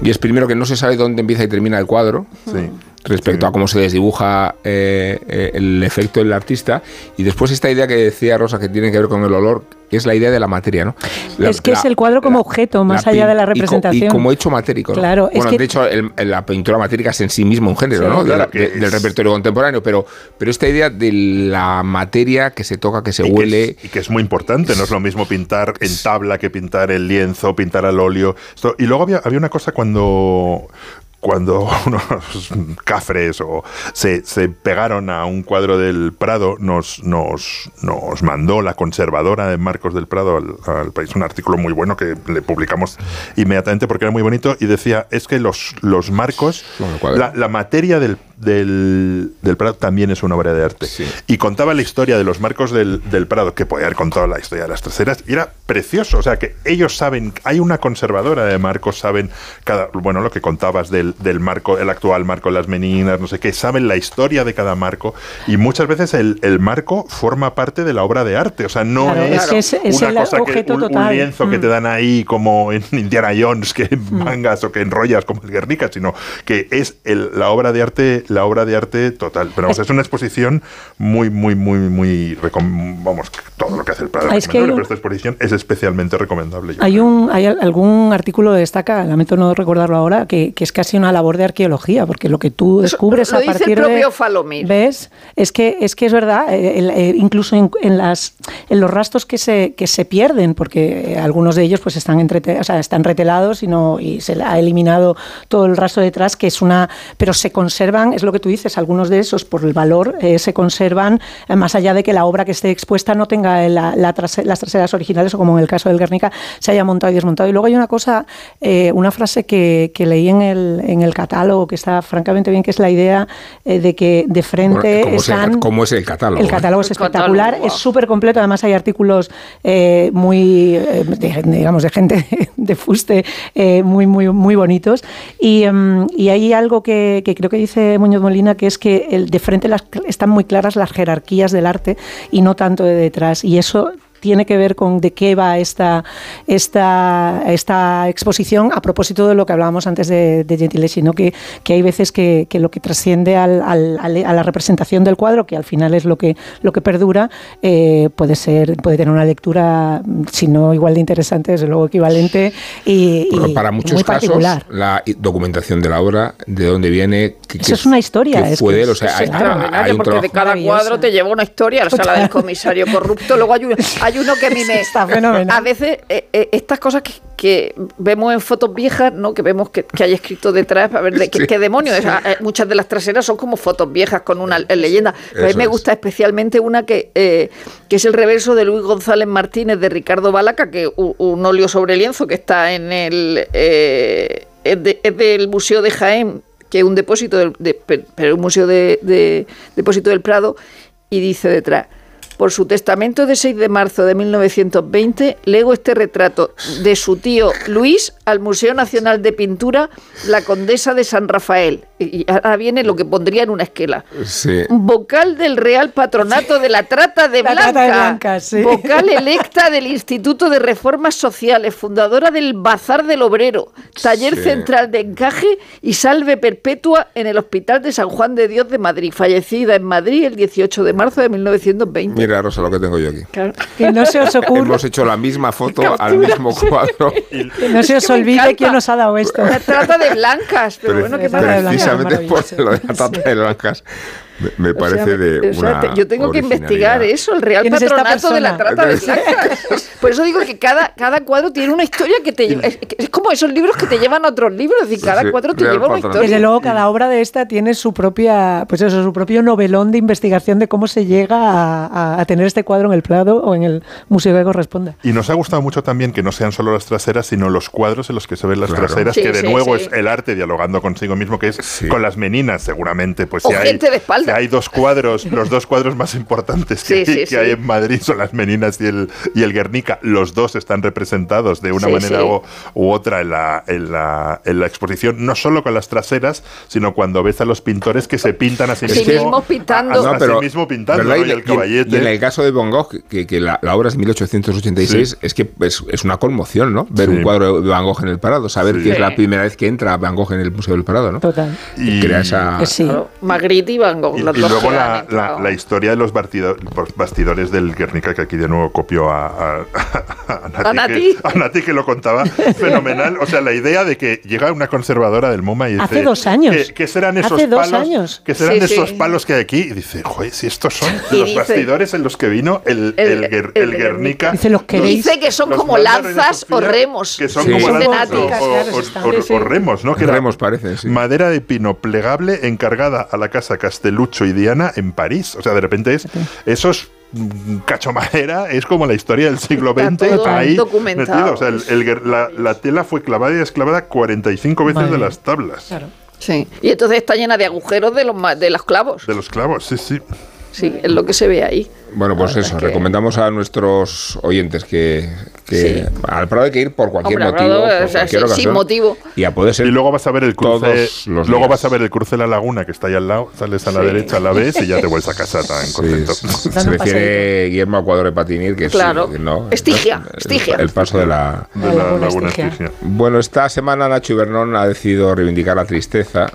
y es primero que no se sabe dónde empieza y termina el cuadro. Sí respecto a cómo se desdibuja eh, eh, el efecto del artista. Y después esta idea que decía Rosa, que tiene que ver con el olor, que es la idea de la materia. ¿no? es que es el cuadro como objeto, más allá de la representación. Y, como hecho matérico. Claro, bueno, de hecho, la pintura matérica es en sí mismo un género ¿no? del repertorio contemporáneo, pero, pero esta idea de la materia que se toca, que se huele. y que es muy importante, no es lo mismo pintar en tabla que pintar en lienzo, pintar al óleo. y luego había, había una cosa cuando cuando unos cafres o se, pegaron a un cuadro del Prado, nos, nos, nos mandó la conservadora de Marcos del Prado al, país un artículo muy bueno que le publicamos inmediatamente porque era muy bonito y decía, es que los, los marcos, la, materia del, del, Prado también es una obra de arte. Y contaba la historia de los marcos del, del, Prado, que podía haber contado la historia de las traseras, y era precioso. O sea, que ellos saben, hay una conservadora de marcos, saben cada, bueno, lo que contabas del, del marco, el actual marco, las meninas, no sé qué, saben la historia de cada marco, y muchas veces el, el marco forma parte de la obra de arte. O sea, no es, una cosa que un, lienzo que te mm. dan ahí como en Indiana Jones, que mm. mangas o que enrollas como el Guernica, sino que es el, la obra de arte la obra de arte total. Pero vamos, es una exposición muy, muy, muy, muy. Vamos, todo lo que hace el Prado. Es que pero esta exposición es especialmente recomendable. Hay, un, hay algún artículo que destaca, lamento no recordarlo ahora, que, que, es casi una labor de arqueología, porque lo que tú descubres a partir el propio Falomir. ¿Ves? Es que es, que es verdad, eh, eh, incluso en, las, en los rastros que se, que se pierden, porque algunos de ellos pues están, entre, o sea, están retelados y, no, y se ha eliminado todo el rastro detrás, que es una. Pero se conservan es lo que tú dices, algunos de esos por el valor eh, se conservan eh, más allá de que la obra que esté expuesta no tenga las traseras originales o como en el caso del Guernica se haya montado y desmontado. Y luego hay una cosa, una frase que, leí en el, en el catálogo que está francamente bien, que es la idea de que de frente ¿cómo están... Es ¿Cómo es el catálogo? El catálogo es espectacular, es súper completo, además hay artículos muy, digamos, de gente de fuste muy, muy, muy bonitos. Y, em, y hay algo que, que, creo que dice Muñoz Molina, que es que el, de frente las, están muy claras las jerarquías del arte y no tanto de detrás. Y eso tiene que ver con de qué va esta, esta, esta exposición a propósito de lo que hablábamos antes de, de Gentileschi, ¿no? que, que hay veces que, que lo que trasciende al, al, a la representación del cuadro, que al final es lo que, lo que perdura, eh, puede, ser, puede tener una lectura, si no igual de interesante, desde luego equivalente y, y para muchos muy casos, particular. la documentación de la obra, de dónde viene, que, Eso es una historia. es fue o sea, hay, hay, porque de cada cuadro te lleva una historia, la sala del comisario corrupto, luego hay, hay uno que a mí me... Está fenomenal. A veces eh, eh, estas cosas que, que, vemos en fotos viejas, ¿no? que vemos que, que hay escrito detrás, para ver de, sí, qué, demonios. Sí. Eh, muchas de las traseras son como fotos viejas con una leyenda. Pero a mí me gusta especialmente una que, eh, que es el reverso de Luis González Martínez de Ricardo Balaca, que un, un óleo sobre lienzo que está en el... Eh, es, de, es, del Museo de Jaén, que es un depósito, de, de, pero un museo de, de depósito del Prado, y dice detrás por su testamento de 6 de marzo de 1920, lego este retrato de su tío Luis al Museo Nacional de Pintura, la Condesa de San Rafael. Y ahora viene lo que pondría en una esquela. Sí. Vocal del Real Patronato sí. de la Trata de la Blanca. Trata de Blanca sí. Vocal electa del Instituto de Reformas Sociales, fundadora del Bazar del Obrero, taller sí. central de encaje y salve perpetua en el Hospital de San Juan de Dios de Madrid, fallecida en Madrid el 18 de marzo de 1920. Mira, Rosa, lo que tengo yo aquí. Claro. Que no se os ocurra. Hemos hecho la misma foto al mismo cuadro. que no se os olvide quién nos ha dado esto. La trata de blancas, pero, pero bueno, ¿qué pasa? Precisamente por lo de la trata de blancas. Me, me parece o sea, de o sea, una Yo tengo que investigar eso, el Real Patronato de la Trata de Blancas. Por eso digo que cada, cada cuadro tiene una historia que te lleva. Es, es, como esos libros que te llevan a otros libros, es decir, cada sí, cuadro te lleva una historia. Desde luego, cada obra de esta tiene su propia, pues eso, su propio novelón de investigación de cómo se llega a, a, a tener este cuadro en el Prado o en el museo que corresponda. Y nos ha gustado mucho también que no sean solo las traseras, sino los cuadros en los que se ven las claro. traseras, sí, que de nuevo es el arte dialogando consigo mismo, que es con las meninas, seguramente. Pues o si gente hay, de espalda. Hay dos cuadros los dos cuadros más importantes que, sí, sí, que sí. hay en Madrid son las Meninas y el, y el Guernica. Los dos están representados de una manera u, u, otra en la, en, la, en la exposición, no solo con las traseras, sino cuando ves a los pintores que se pintan a sí mismos. mismo pintando. A, a, a no, sí mismo pintando, ¿no? y, el caballete. Y en el caso de Van Gogh, que, que la, la, obra es 1886, es que es, es, una conmoción, ¿no? Ver un cuadro de Van Gogh en el Parado, saber que es la primera vez que entra Van Gogh en el Museo del Parado, ¿no? Total. Y, crea esa... Sí. Magritte y Van Gogh. Y, y luego la, la, la, historia de los bastidores del Guernica, que aquí de nuevo copió a, a, a, Nati, a, Nati? Que, a Nati, que, lo contaba fenomenal. O sea, la idea de que llega una conservadora del MoMA y dice... Hace dos años. ¿Qué, qué serán esos Hace palos? Dos años. ¿Qué serán sí, esos sí. palos que hay aquí? Y dice, joder, si estos son los dice, bastidores en los que vino el, el, el, el Guernica. Dice, los queréis. Dice que son como lanzas o remos. Que son sí. como lanzas o, o, o, o, remos, ¿no? Que remos parece, sí. Madera de pino plegable encargada a la casa Y Diana en París. O sea, de repente es esos cacho madera es como la historia del siglo XX ahí metido. O sea, el, el, la, la, tela fue clavada y esclavada 45 veces Madre. de las tablas. Claro. Sí. Y entonces está llena de agujeros de los, de los clavos. De los clavos, sí, sí. Sí, es lo que se ve ahí. Bueno, pues eso, que... recomendamos a nuestros oyentes que, que sí. al Prado hay que ir por cualquier Hombre, motivo, Prado, por o sea, cualquier sí, ocasión, sin motivo. Y a poder ser Y luego vas a ver el cruce, luego días. vas a ver el cruce de la laguna que está ahí al lado, sales a la sí. derecha, la ves y ya te vuelves a casa tan contento. Se refiere Guillermo a Cuadro de Patinir, que claro. es no, Estigia, el, Estigia. El, paso de la, de la laguna Estigia. Bueno, esta semana Nacho Ibernón ha decidido reivindicar la tristeza,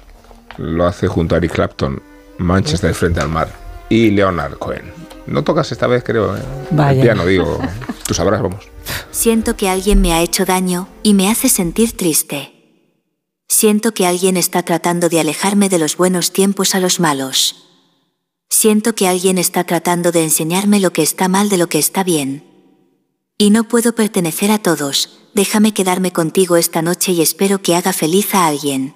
lo hace junto a Eric Clapton, Manchester frente al mar y Leonard Cohen. No tocas esta vez, creo. ¿eh? Vaya. El piano, digo. Tú sabrás, vamos. Siento que alguien me ha hecho daño y me hace sentir triste. Siento que alguien está tratando de alejarme de los buenos tiempos a los malos. Siento que alguien está tratando de enseñarme lo que está mal de lo que está bien. Y no puedo pertenecer a todos, déjame quedarme contigo esta noche y espero que haga feliz a alguien.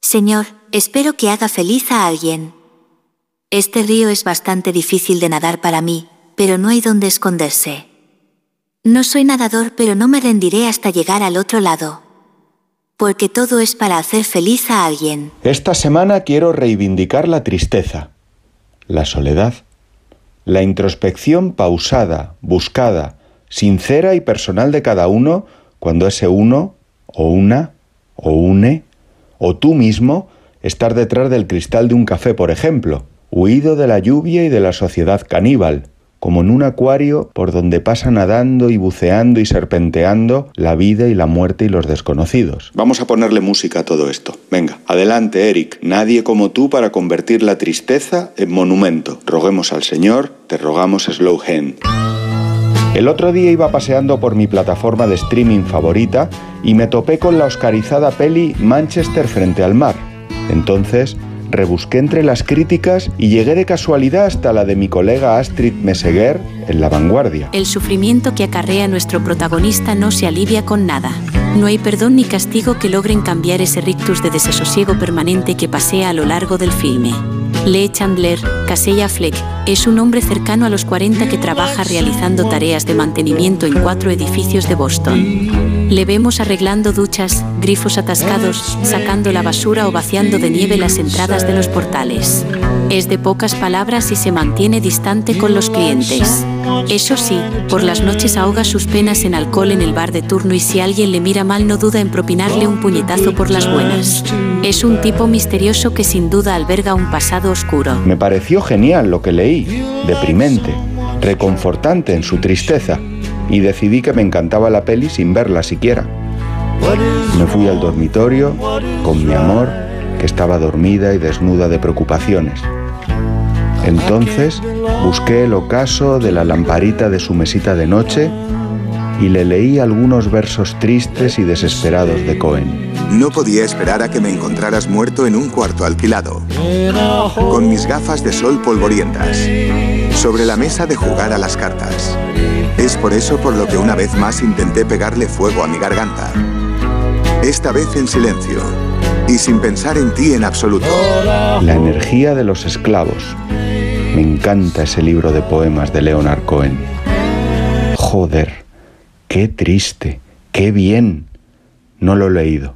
Señor, espero que haga feliz a alguien. Este río es bastante difícil de nadar para mí, pero no hay donde esconderse. No soy nadador, pero no me rendiré hasta llegar al otro lado. Porque todo es para hacer feliz a alguien. Esta semana quiero reivindicar la tristeza, la soledad, la introspección pausada, buscada, sincera y personal de cada uno cuando ese uno o una o une o tú mismo estar detrás del cristal de un café, por ejemplo, huido de la lluvia y de la sociedad caníbal, como en un acuario por donde pasa nadando y buceando y serpenteando la vida y la muerte y los desconocidos. Vamos a ponerle música a todo esto. Venga, adelante, Eric. Nadie como tú para convertir la tristeza en monumento. Roguemos al Señor, te rogamos Slow Hand. El otro día iba paseando por mi plataforma de streaming favorita y me topé con la oscarizada peli Manchester frente al mar. Entonces rebusqué entre las críticas y llegué de casualidad hasta la de mi colega Astrid Meseguer en La Vanguardia. El sufrimiento que acarrea nuestro protagonista no se alivia con nada. No hay perdón ni castigo que logren cambiar ese rictus de desasosiego permanente que pasea a lo largo del filme. Lee Chandler, Casella Fleck, es un hombre cercano a los 40 que trabaja realizando tareas de mantenimiento en cuatro edificios de Boston. Le vemos arreglando duchas, grifos atascados, sacando la basura o vaciando de nieve las entradas de los portales. Es de pocas palabras y se mantiene distante con los clientes. Eso sí, por las noches ahoga sus penas en alcohol en el bar de turno y si alguien le mira mal no duda en propinarle un puñetazo por las buenas. Es un tipo misterioso que sin duda alberga un pasado oscuro. Me pareció genial lo que leí, deprimente, reconfortante en su tristeza, y decidí que me encantaba la peli sin verla siquiera. Me fui al dormitorio con mi amor, que estaba dormida y desnuda de preocupaciones. Entonces busqué el ocaso de la lamparita de su mesita de noche y le leí algunos versos tristes y desesperados de Cohen. No podía esperar a que me encontraras muerto en un cuarto alquilado, con mis gafas de sol polvorientas, sobre la mesa de jugar a las cartas. Es por eso por lo que una vez más intenté pegarle fuego a mi garganta. Esta vez en silencio y sin pensar en ti en absoluto. La energía de los esclavos. Me encanta ese libro de poemas de Leonard Cohen. Joder, qué triste, qué bien. No lo he leído.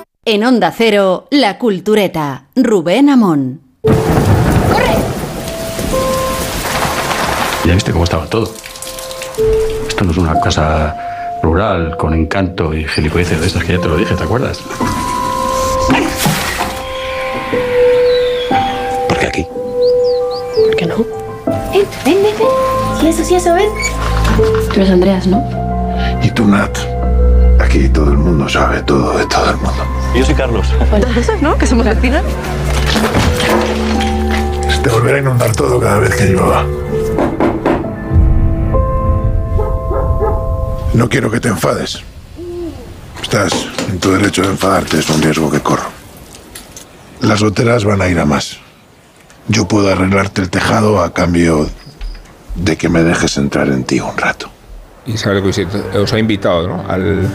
En Onda Cero, La Cultureta, Rubén Amón. ¡Corre! Ya viste cómo estaba todo. Esto no es una casa rural con encanto y gilipolleces de estas que ya te lo dije, ¿te acuerdas? ¿Por qué aquí? ¿Por qué no? Ven, ven, ven, ven. Sí, eso, sí, eso, ven. Tú eres Andreas, ¿no? Y tú, Nat. Aquí todo el mundo sabe todo de todo el mundo. Yo soy Carlos. Bueno, eso, ¿no? Que somos vecinos. Se te volverá a inundar todo cada vez que llueva. No quiero que te enfades. Estás en tu derecho de enfadarte, es un riesgo que corro. Las goteras van a ir a más. Yo puedo arreglarte el tejado a cambio de que me dejes entrar en ti un rato. Isabel Coixet os ha invitado ¿no? Al,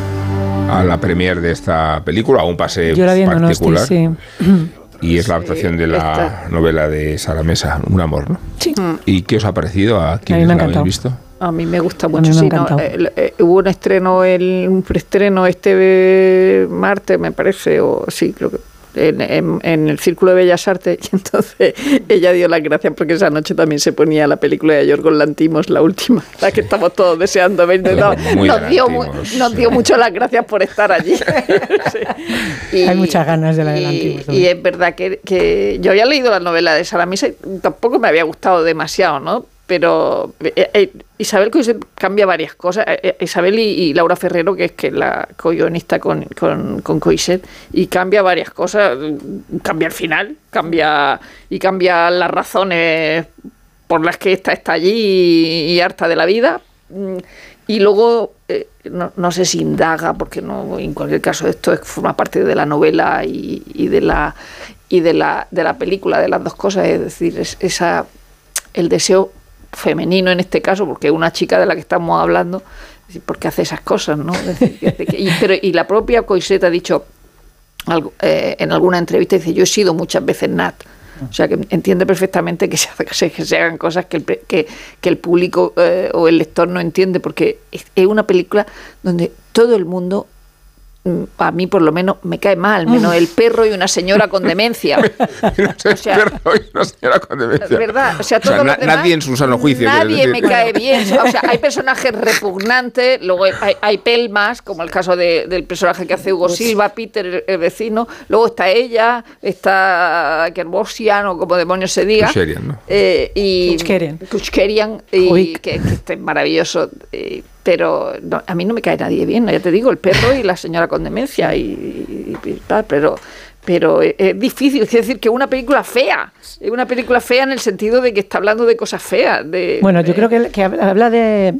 a la premier de esta película, a un pase particular. sí. Y es la adaptación de la novela de Sara Mesa, Un amor, ¿no? Sí. ¿Y qué os ha parecido a quienes la habéis visto? A mí me gusta mucho. Sí, eh, eh, hubo un estreno, el, un preestreno este martes, me parece, o sí, creo que en, el Círculo de Bellas Artes y entonces ella dio las gracias porque esa noche también se ponía la película de Yorgos Lantimos, la última, la que estamos todos deseando ver. nos, dio, nos dio mucho las gracias por estar allí. Hay muchas ganas de la de Lantimos. Y, es verdad que, que, yo había leído la novela de Sara Misa y tampoco me había gustado demasiado, ¿no? Pero eh, eh, cambia varias cosas. Eh, Isabel y, Laura Ferrero, que es que la co-guionista con, con, Coiset, y cambia varias cosas. Cambia el final, cambia y cambia las razones por las que esta está allí y, harta de la vida. Mm, y luego, no, no, sé si indaga, porque no en cualquier caso esto forma parte de la novela y, de la y de la, de la película, de las dos cosas, es decir, es, esa el deseo femenino en este caso, porque es una chica de la que estamos hablando, ¿por qué hace esas cosas? ¿no? y, pero, y la propia Coiset ha dicho eh, en alguna entrevista, dice, yo he sido muchas veces Nat. O sea, que entiende perfectamente que se, que se hagan cosas que el, que, que el público eh, o el lector no entiende, porque es una película donde todo el mundo a mí por lo menos me cae mal, menos el perro y una señora con demencia. o sea, perro y una señora con demencia. ¿Verdad? O sea, nadie en su sano juicio. Nadie me cae bien. O sea, hay personajes repugnantes, luego hay, hay pelmas, como el caso del personaje que hace Hugo pues Silva, Peter, el vecino, luego está ella, está Kerbosian o como demonios se diga. Kucherian, ¿no? Eh, y Kuchkerian. y que, que, es maravilloso. Eh, pero a mí no me cae nadie bien, ya te digo, el perro y la señora con demencia y, tal, pero pero es difícil, es decir, que una película fea, es una película fea en el sentido de que está hablando de cosas feas. De, bueno, yo creo que, que habla de,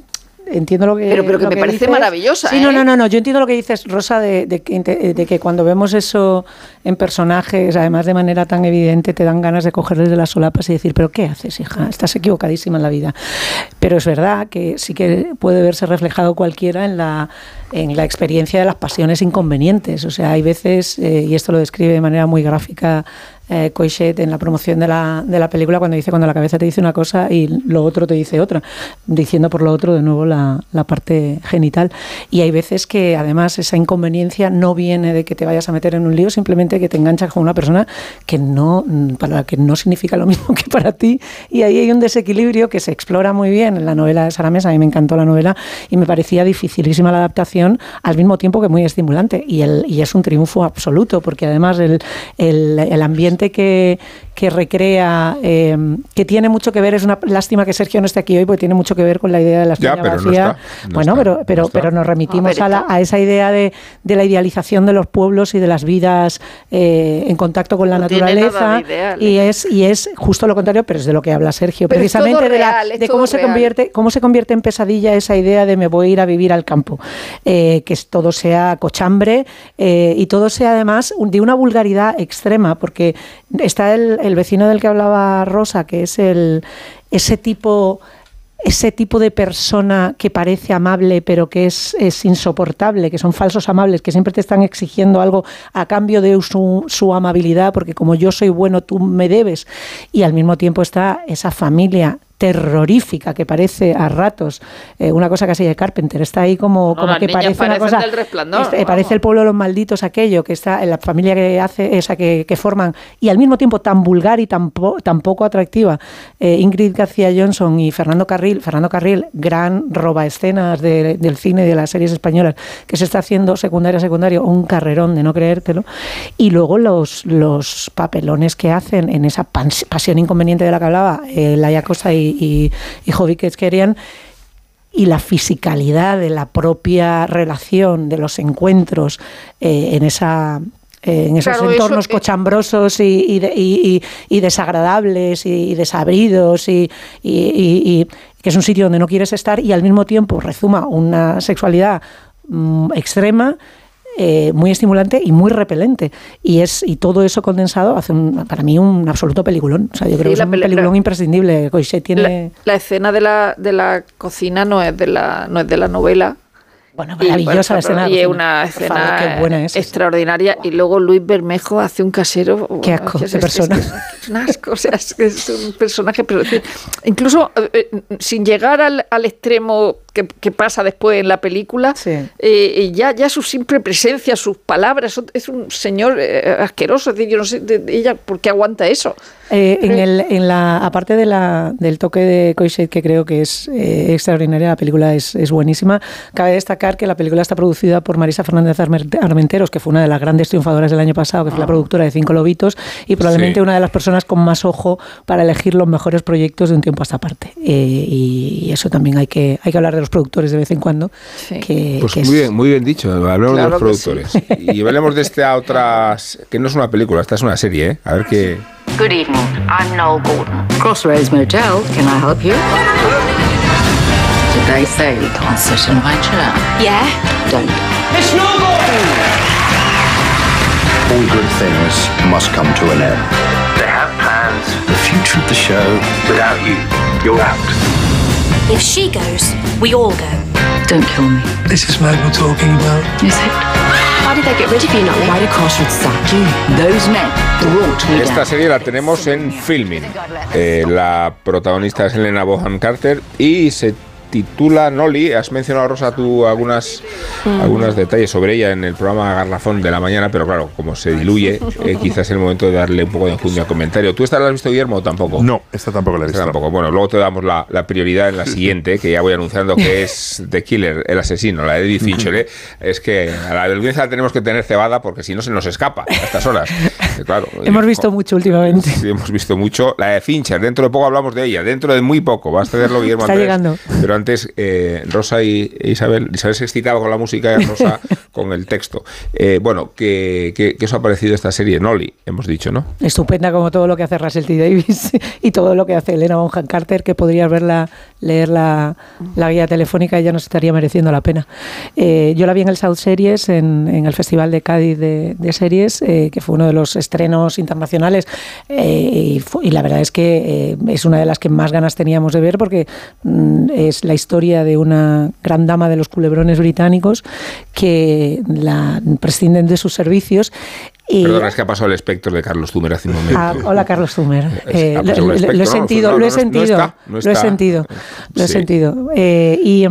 entiendo lo que. Pero, pero que me parece maravillosa. Sí, no, no, ¿eh? no, no. Yo entiendo lo que dices, Rosa, de, de, que cuando vemos eso en personajes, además de manera tan evidente, te dan ganas de cogerles de las solapas y decir, ¿pero qué haces, hija? Estás equivocadísima en la vida. Pero es verdad que sí que puede verse reflejado cualquiera en la, en la experiencia de las pasiones inconvenientes. O sea, hay veces, eh, y esto lo describe de manera muy gráfica eh, en la promoción de la, de la película cuando dice cuando la cabeza te dice una cosa y lo otro te dice otra, diciendo por lo otro de nuevo la, la parte genital. Y hay veces que además esa inconveniencia no viene de que te vayas a meter en un lío, simplemente que te enganchas con una persona que no, para que no significa lo mismo que para ti. Y ahí hay un desequilibrio que se explora muy bien en la novela de Sara Mesa. A mí me encantó la novela y me parecía dificilísima la adaptación, al mismo tiempo que muy estimulante. Y, el, y es un triunfo absoluto, porque además el, el, el ambiente que, que recrea, eh, que tiene mucho que ver, es una lástima que Sergio no esté aquí hoy, porque tiene mucho que ver con la idea de la estrella vacía. bueno, pero, pero, pero nos remitimos a, a, esa idea de, de, la idealización de los pueblos y de las vidas eh, en contacto con la naturaleza. y es, y es justo lo contrario, pero es de lo que habla Sergio, precisamente de, la, de cómo se convierte, cómo se convierte en pesadilla esa idea de me voy a ir a vivir al campo. Eh, que todo sea cochambre y todo sea además de una vulgaridad extrema, porque Está el, vecino del que hablaba Rosa, que es el, ese tipo ese tipo de persona que parece amable pero que es, es, insoportable, que son falsos amables, que siempre te están exigiendo algo a cambio de su, su, amabilidad, porque como yo soy bueno, tú me debes. Y al mismo tiempo está esa familia terrorífica que parece a ratos eh, una cosa casi de Carpenter. Está ahí como, como que parece una cosa este, parece el pueblo de los malditos aquello que está en la familia que hace esa que, que forman y al mismo tiempo tan vulgar y tan, tan poco atractiva eh, Ingrid García Johnson y Fernando Carril Fernando Carril gran roba escenas del cine y de las series españolas que se está haciendo secundaria secundario un carrerón de no creértelo y luego los, los papelones que hacen en esa pasión inconveniente de la que hablaba eh, Laia Costa y y, y, querían y la fisicalidad de la propia relación, de los encuentros eh, en esa eh, en esos entornos cochambrosos y, y, desagradables y, desabridos y, que es un sitio donde no quieres estar y al mismo tiempo rezuma una sexualidad mm, extrema eh, muy estimulante y muy repelente. Y es y todo eso condensado hace para mí un absoluto peliculón. O sea, yo creo que es un peliculón imprescindible. tiene... La, escena de la, de la cocina no es de la, no es de la novela, bueno, maravillosa la escena. Y es una escena extraordinaria. Y luego Luis Bermejo hace un casero. Qué asco de persona. Es, un asco, o sea, es, un personaje. Pero, incluso eh, eh, sin llegar al, al extremo que, pasa después en la película, eh, ya, ya su simple presencia, sus palabras, es un señor asqueroso. Es decir, yo no sé de, ella por qué aguanta eso. en, el, en la, aparte de la, del toque de Coixet, que creo que es extraordinaria, la película es, es buenísima, cabe destacar que la película está producida por Marisa Fernández Armenteros, que fue una de las grandes triunfadoras del año pasado, que fue la ah. productora de Cinco Lobitos, y probablemente una de las personas con más ojo para elegir los mejores proyectos de un tiempo a esta parte. Eh, y, eso también hay que, hay que hablar de los productores de vez en cuando. pues muy, bien, muy bien dicho, hablemos de los productores. Y hablemos de esta otra, que no es una película, esta es una serie, ¿eh? A ver qué... Good evening, I'm Noel Gordon. Crossroads Motel, can I help you? They say you can't sit in my chair. Yeah? Don't. Miss Norgorton! All good things must come to an end. They have plans. The future of the show. Without you, you're out. If she goes, we all go. Don't kill me. This is Meg we're talking about. Is it? How did they get rid of you, Nolly? Why did Crossroads sack you? Those men brought me Esta serie la tenemos en Filming. Eh, la protagonista es Elena Bohan Carter y se titula Noli. Has mencionado, Rosa, tú algunas, mm. algunos detalles sobre ella en el programa Garrafón de la mañana, pero claro, como se diluye, eh, quizás es el momento de darle un poco de enjundia al comentario. ¿Tú esta la has visto, Guillermo, o tampoco? No, esta tampoco la he visto. tampoco. Bueno, luego te damos la, prioridad en la siguiente, que ya voy anunciando que es The Killer, el asesino, la de Eddie Fincher. ¿eh? Es que a la audiencia la tenemos que tener cebada porque si no se nos escapa a estas horas. Eh, claro, hemos visto mucho últimamente. Sí, hemos visto mucho. La de Fincher, dentro de poco hablamos de ella, dentro de muy poco. Vas a tenerlo, Guillermo. Está llegando. Pero antes, eh, Rosa y Isabel, Isabel se excitaba con la música y Rosa con el texto. Eh, bueno, ¿qué, ¿qué, os ha parecido esta serie? Nolly, hemos dicho, ¿no? Estupenda como todo lo que hace Russell T. Davis y todo lo que hace Elena Bonham Carter, que podrías verla, leer la, guía telefónica ya nos estaría mereciendo la pena. Eh, yo la vi en el South Series, en, el Festival de Cádiz de, Series, que fue uno de los estrenos internacionales y, y, la verdad es que es una de las que más ganas teníamos de ver porque mm, es la historia de una gran dama de los culebrones británicos que la prescinden de sus servicios y, Perdona, es que ha pasado el espectro de Carlos Zumer hace un momento. Ah, hola, Carlos Zumer. Eh, lo, he sentido, lo he sentido, lo he sentido, lo he sentido. Eh, y,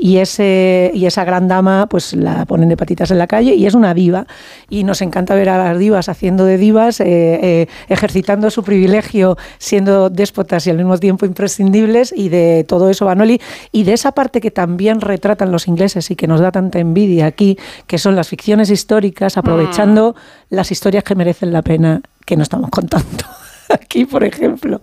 y, ese, y esa gran dama, pues la ponen de patitas en la calle y es una diva. Y nos encanta ver a las divas haciendo de divas, eh, ejercitando su privilegio, siendo déspotas y al mismo tiempo imprescindibles. Y de todo eso, Vanoli. Y de esa parte que también retratan los ingleses y que nos da tanta envidia aquí, que son las ficciones históricas, aprovechando. Mm las historias que merecen la pena que no estamos contando aquí, por ejemplo.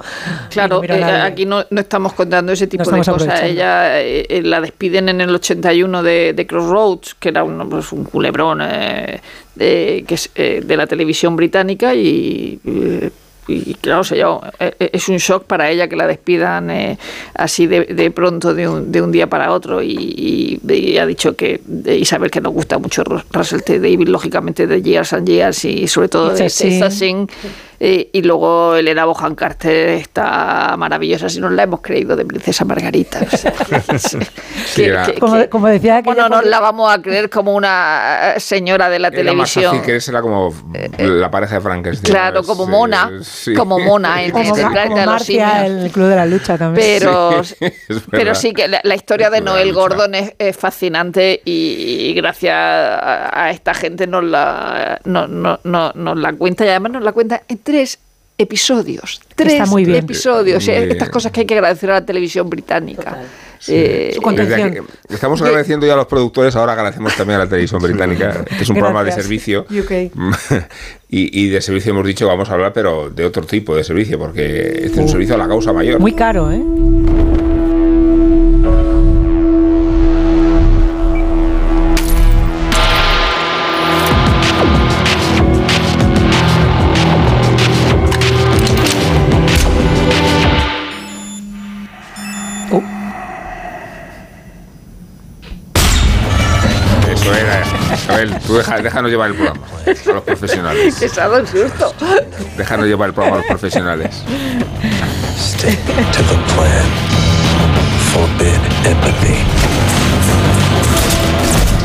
Claro, eh, aquí no, estamos contando ese tipo de cosas. Ella eh, eh, la despiden en el 81 de, de Crossroads, que era un, pues, un culebrón de, que es, de la televisión británica y y claro, es un shock para ella que la despidan así de, de, pronto de un, de un día para otro y, ha dicho que de Isabel que nos gusta mucho Russell T. David, lógicamente de Years and Years y sobre todo de Assassin eh, y luego Elena Bohan Carter está maravillosa, si nos la hemos creído de Princesa Margarita. como, decía que Bueno, nos la vamos a creer como una eh, señora de la televisión. Más que era como eh, la pareja de Frankenstein. Claro, como mona, como mona en, como, Marcia, el Club de la Lucha también. Pero sí, pero sí que la, historia de Noel Gordon es, fascinante y, gracias a, esta gente nos la, no, no, nos la cuenta y además nos la cuenta en tres episodios. Tres episodios. Estas cosas que hay que agradecer a la televisión británica. Eh, estamos agradeciendo ya a los productores, ahora agradecemos también a la televisión británica, que es un programa de servicio. y, de servicio hemos dicho, vamos a hablar, pero de otro tipo de servicio, porque este es un servicio a la causa mayor. Muy caro, ¿eh? Tú déjanos llevar el programa a los profesionales. Que se ha susto. Déjanos llevar el programa a los profesionales. Stick to the plan. Forbid empathy.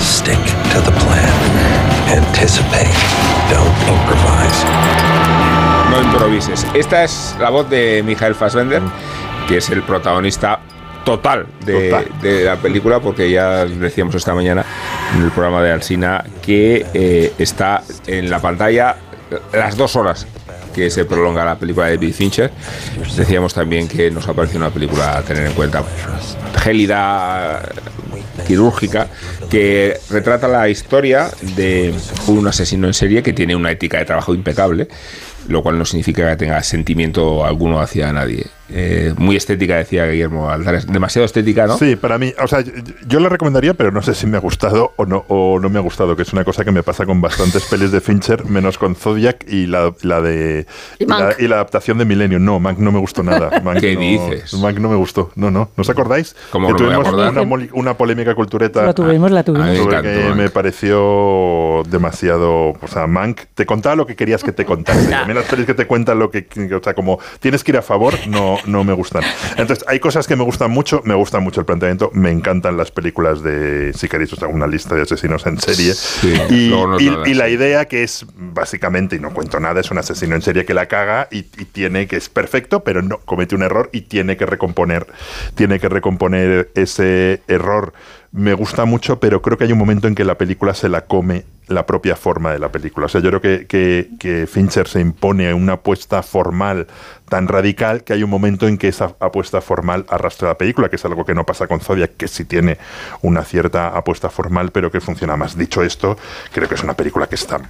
Stick to the plan. Anticipate. Don't improvise. No improvises. Esta es la voz de Michael Fassbender, que es el protagonista total de, de la película, porque ya decíamos esta mañana en el programa de Alsina que eh, está en la pantalla las dos horas que se prolonga la película de David Fincher. Decíamos también que nos ha parecido una película a tener en cuenta gélida, quirúrgica, que retrata la historia de un asesino en serie que tiene una ética de trabajo impecable, lo cual no significa que tenga sentimiento alguno hacia nadie. Eh, muy estética, decía Guillermo Altares. Demasiado estética, ¿no? Sí, para mí, o sea, yo la recomendaría, pero no sé si me ha gustado o no, o no me ha gustado, que es una cosa que me pasa con bastantes pelis de Fincher, menos con Zodiac y la, la de. ¿Y la, y la adaptación de Millennium. No, Mank no me gustó nada. Mank ¿Qué no- dices? Mank no me gustó. No, no. ¿No os acordáis? ¿Cómo que tuvimos una, una polémica cultureta. La tuvimos, la tuvimos. Me sobre encantó, que Mank. me pareció demasiado. O sea, Mank te contaba lo que querías que te contase. Mí las pelis que te cuentan lo que- O sea, como tienes que ir a favor, no, no me gustan. Entonces, hay cosas que me gustan mucho. Me gusta mucho el planteamiento. Me encantan las películas de. Si queréis, os hago una lista de asesinos en serie. y la idea que es básicamente, y no cuento nada, es un asesino en serie que la caga y, y tiene que es perfecto, pero no comete un error y tiene que recomponer, tiene que recomponer ese error. Me gusta mucho, pero creo que hay un momento en que la película se la come la propia forma de la película. O sea, yo creo que, que, Fincher se impone una apuesta formal tan radical que hay un momento en que esa apuesta formal arrastra la película, que es algo que no pasa con Zodiac, que sí tiene una cierta apuesta formal, pero que funciona más. Dicho esto, creo que es una película que está...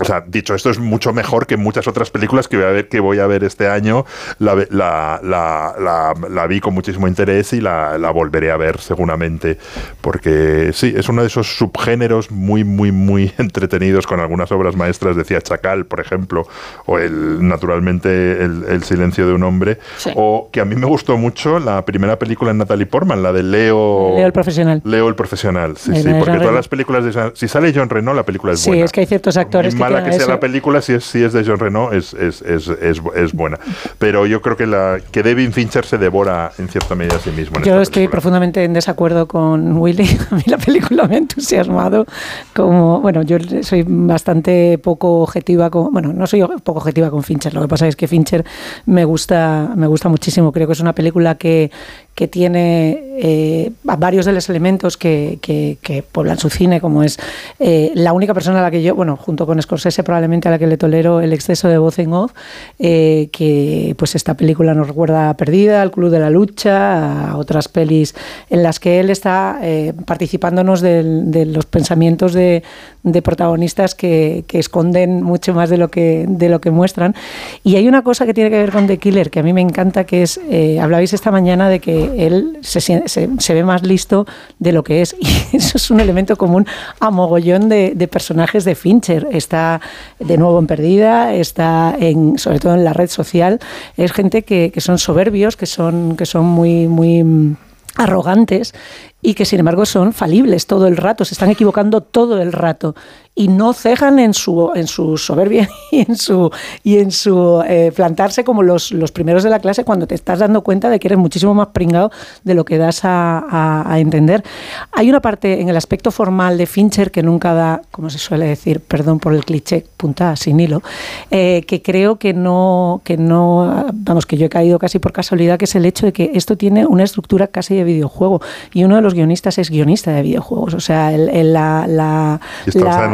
O sea, dicho esto, es mucho mejor que muchas otras películas que voy a ver, que voy a ver este año. La, la, la, la- vi con muchísimo interés y la volveré a ver seguramente, porque sí, es uno de esos subgéneros muy, muy, muy entretenidos con algunas obras maestras, decía Chacal, por ejemplo, o el naturalmente el, el silencio de un hombre, Sí. o que a mí me gustó mucho la primera película en Natalie Portman, la de Leo... Leo el profesional. Leo el profesional, sí, Eh, sí, de porque Jean todas Reno. las películas de si sale John Reno, la película es Sí, buena. es que hay ciertos actores que mala que sea eso. la película, si es, si es de John Reno, es, es, es, es, es buena. Pero yo creo que la que David Fincher se devora en cierta medida a sí mismo. en Yo estoy profundamente en desacuerdo con Willy. A mí la película me ha entusiasmado. Como, bueno, yo soy bastante poco objetiva con, bueno, no soy poco objetiva con Fincher. Lo que pasa es que Fincher me gusta, me gusta muchísimo. Creo que es una película que, que tiene eh, varios de los elementos que, que, que poblan su cine, como es eh, la única persona a la que yo, bueno, junto con Scorsese probablemente a la que le tolero el exceso de voz en off, eh, que pues esta película nos recuerda a Perdida, al Club de la Lucha, a otras pelis en las que él está eh, participándonos del- de, los pensamientos de, de protagonistas que, que esconden mucho más de lo que, de lo que muestran. Y hay una cosa que tiene que ver con The Killer que a mí me encanta, que es, eh, hablabais esta mañana de que él se, ve más listo de lo que es. Y eso es un elemento común a mogollón de, personajes de Fincher. Está de nuevo en Perdida, está en, sobre todo en la red social. Es gente que, que son soberbios, que son, que son muy, muy mm, arrogantes y que sin embargo son falibles todo el rato, se están equivocando todo el rato y no cejan en su, en su soberbia y en su, y en su eh, plantarse como los, los primeros de la clase cuando te estás dando cuenta de que eres muchísimo más pringado de lo que das a, a- a entender. Hay una parte en el aspecto formal de Fincher que nunca da, como se suele decir, perdón por el cliché, puntada sin hilo, eh, que creo que no, que no, vamos, que yo he caído casi por casualidad, que es el hecho de que esto tiene una estructura casi de videojuego y uno de los guionistas es guionista de videojuegos, o sea, el, el- la, la-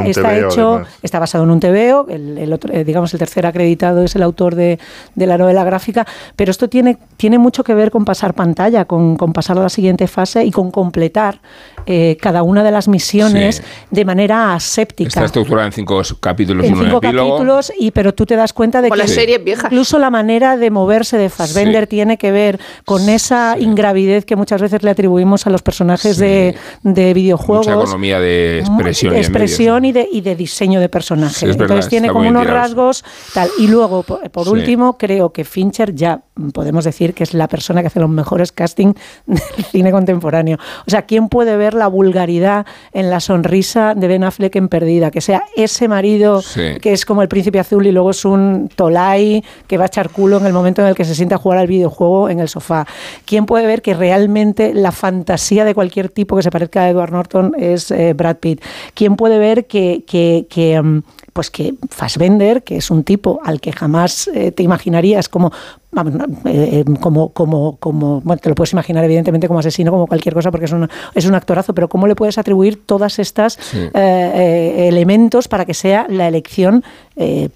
la- está TVO, hecho, además. está basado en un TVO, el, el otro, eh, digamos el tercer acreditado es el autor de, de la novela gráfica, pero esto tiene, tiene mucho que ver con pasar pantalla, con, con pasar a la siguiente fase y con completar eh, cada una de las misiones Sí. de manera aséptica. Está estructurada en cinco capítulos y en un cinco epílogo. capítulos, y, pero tú te das cuenta de que incluso la manera de moverse de Fassbender tiene que ver con esa ingravidez que muchas veces le atribuimos a los personajes de, de videojuegos. Mucha economía de expresión. y de expresión y de, y de diseño de personaje. Sí, es verdad, Entonces tiene como unos tirado, rasgos tal. Y luego, por, por Sí. último, creo que Fincher ya mm, podemos decir que es la persona que hace los mejores casting del cine contemporáneo. O sea, ¿quién puede ver ver la vulgaridad en la sonrisa de Ben Affleck en Perdida, que sea ese marido que es como el príncipe azul y luego es un tolai que va a echar culo en el momento en el que se sienta a jugar al videojuego en el sofá. ¿Quién puede ver que realmente la fantasía de cualquier tipo que se parezca a Edward Norton es eh, Brad Pitt? ¿Quién puede ver que, que, que mm, pues que Fassbender, que es un tipo al que jamás eh, te imaginarías como eh, eh, como, como, como, bueno, te lo puedes imaginar evidentemente como asesino, como cualquier cosa, porque es un, es un actorazo, pero ¿cómo le puedes atribuir todas estas elementos para que sea la elección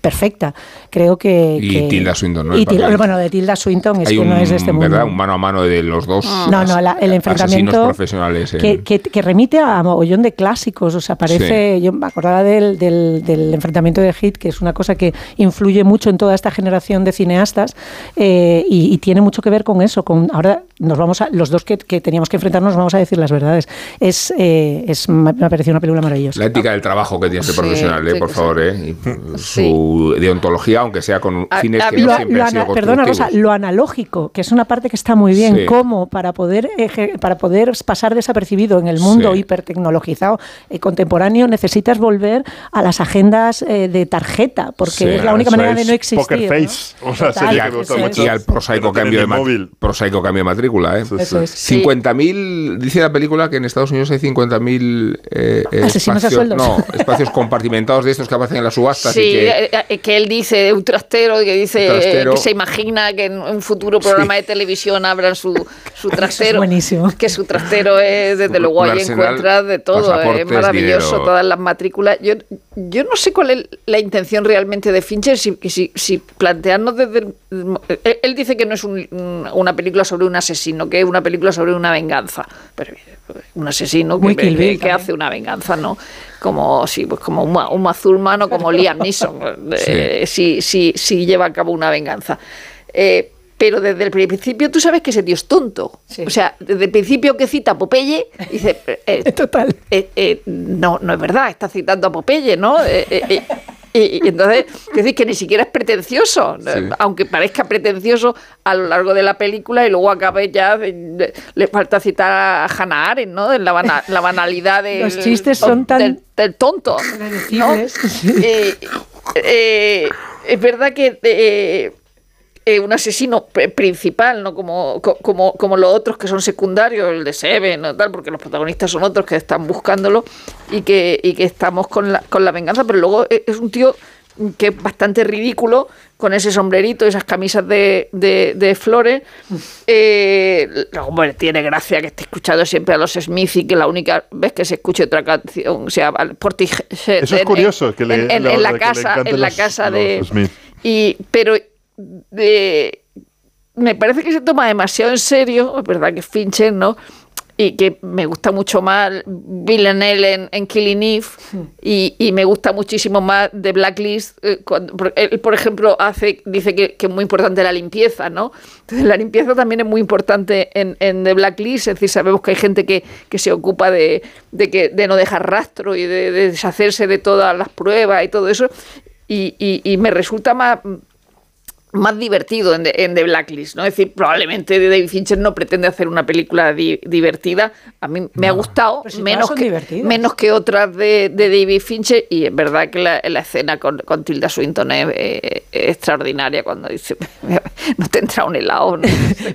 perfecta? Creo que... Y Tilda Swinton, ¿no? Y bueno, de Tilda Swinton es que no es de este mundo. ¿verdad? Un mano a mano de los dos. No, no, el enfrentamiento... profesionales. Que, que, remite a mogollón de clásicos, o sea, parece... Yo me acordaba del, del, del enfrentamiento enfrentamiento de Hit, que es una cosa que influye mucho en toda esta generación de cineastas eh, y, tiene mucho que ver con eso. Con ahora nos vamos a los dos que, teníamos que enfrentarnos vamos a decir las verdades. Es, eh, es me ha parecido una película maravillosa. La ética del trabajo que tiene este profesional, eh, por favor, eh. su deontología, aunque sea con fines que no siempre han sido Perdona, Rosa, lo analógico, que es una parte que está muy bien, cómo para poder para poder pasar desapercibido en el mundo hipertecnologizado contemporáneo necesitas volver a las agendas eh, de tarjeta, porque es la única manera de no existir. Poker Face, o sea, sería que me gusta mucho. Y al prosaico cambio de, móvil. prosaico cambio de matrícula. ¿eh? 50.000, dice la película que en Estados Unidos hay 50.000 eh, espacios, no, espacios compartimentados de estos que aparecen en las subastas. Sí, y que, eh, eh, que, él dice, un trastero, que dice que se imagina que en un futuro programa de televisión abran su, su trastero. buenísimo. Que su trastero es, desde luego, ahí encuentras de todo. Es maravilloso, todas las matrículas. Yo, yo no sé cuál es la intención realmente de Fincher, si, si, si plantearnos desde... él, dice que no es una película sobre un asesino, que es una película sobre una venganza. Pero un asesino que, que, hace una venganza, ¿no? Como, sí, pues como un, un mazulmano como Liam Neeson, eh, si, si, lleva a cabo una venganza. Eh, pero desde el principio tú sabes que ese tío es tonto. O sea, desde el principio que cita a Popeye, dice... Eh, Total. Eh, eh, no, no es verdad, está citando a Popeye, ¿no? Y, entonces, decir que ni siquiera es pretencioso, aunque parezca pretencioso a lo largo de la película y luego acabe ya, le falta citar a Hannah Arendt, ¿no? De la, la banalidad de, Los chistes son tan... Del, tonto. es verdad que eh, un asesino principal, no como, como, como los otros que son secundarios, el de Seven o tal, porque los protagonistas son otros que están buscándolo y que, y que estamos con la, con la venganza, pero luego e, es un tío que es bastante ridículo, con ese sombrerito, esas camisas de, de, flores. Eh, tiene gracia que esté escuchando siempre a los Smith y que la única vez que se escuche otra canción sea Portishead. Eso es curioso, que le, en, la casa, en la casa de... Y, pero me parece que se toma demasiado en serio, es verdad que Fincher, ¿no? Y que me gusta mucho más Villanelle en, en Killing Eve y, me gusta muchísimo más The Blacklist. Eh, él, por ejemplo, hace, dice que, que, es muy importante la limpieza, ¿no? Entonces, la limpieza también es muy importante en, en The Blacklist, es decir, sabemos que hay gente que, que se ocupa de, de, que, de no dejar rastro y de, deshacerse de todas las pruebas y todo eso. Y me resulta más más divertido en The, Blacklist, ¿no? Es decir, probablemente David Fincher no pretende hacer una película divertida. A mí me ha gustado menos que, menos que otras de, David Fincher y es verdad que la, escena con, Tilda Swinton es, extraordinaria cuando dice no te entra un helado.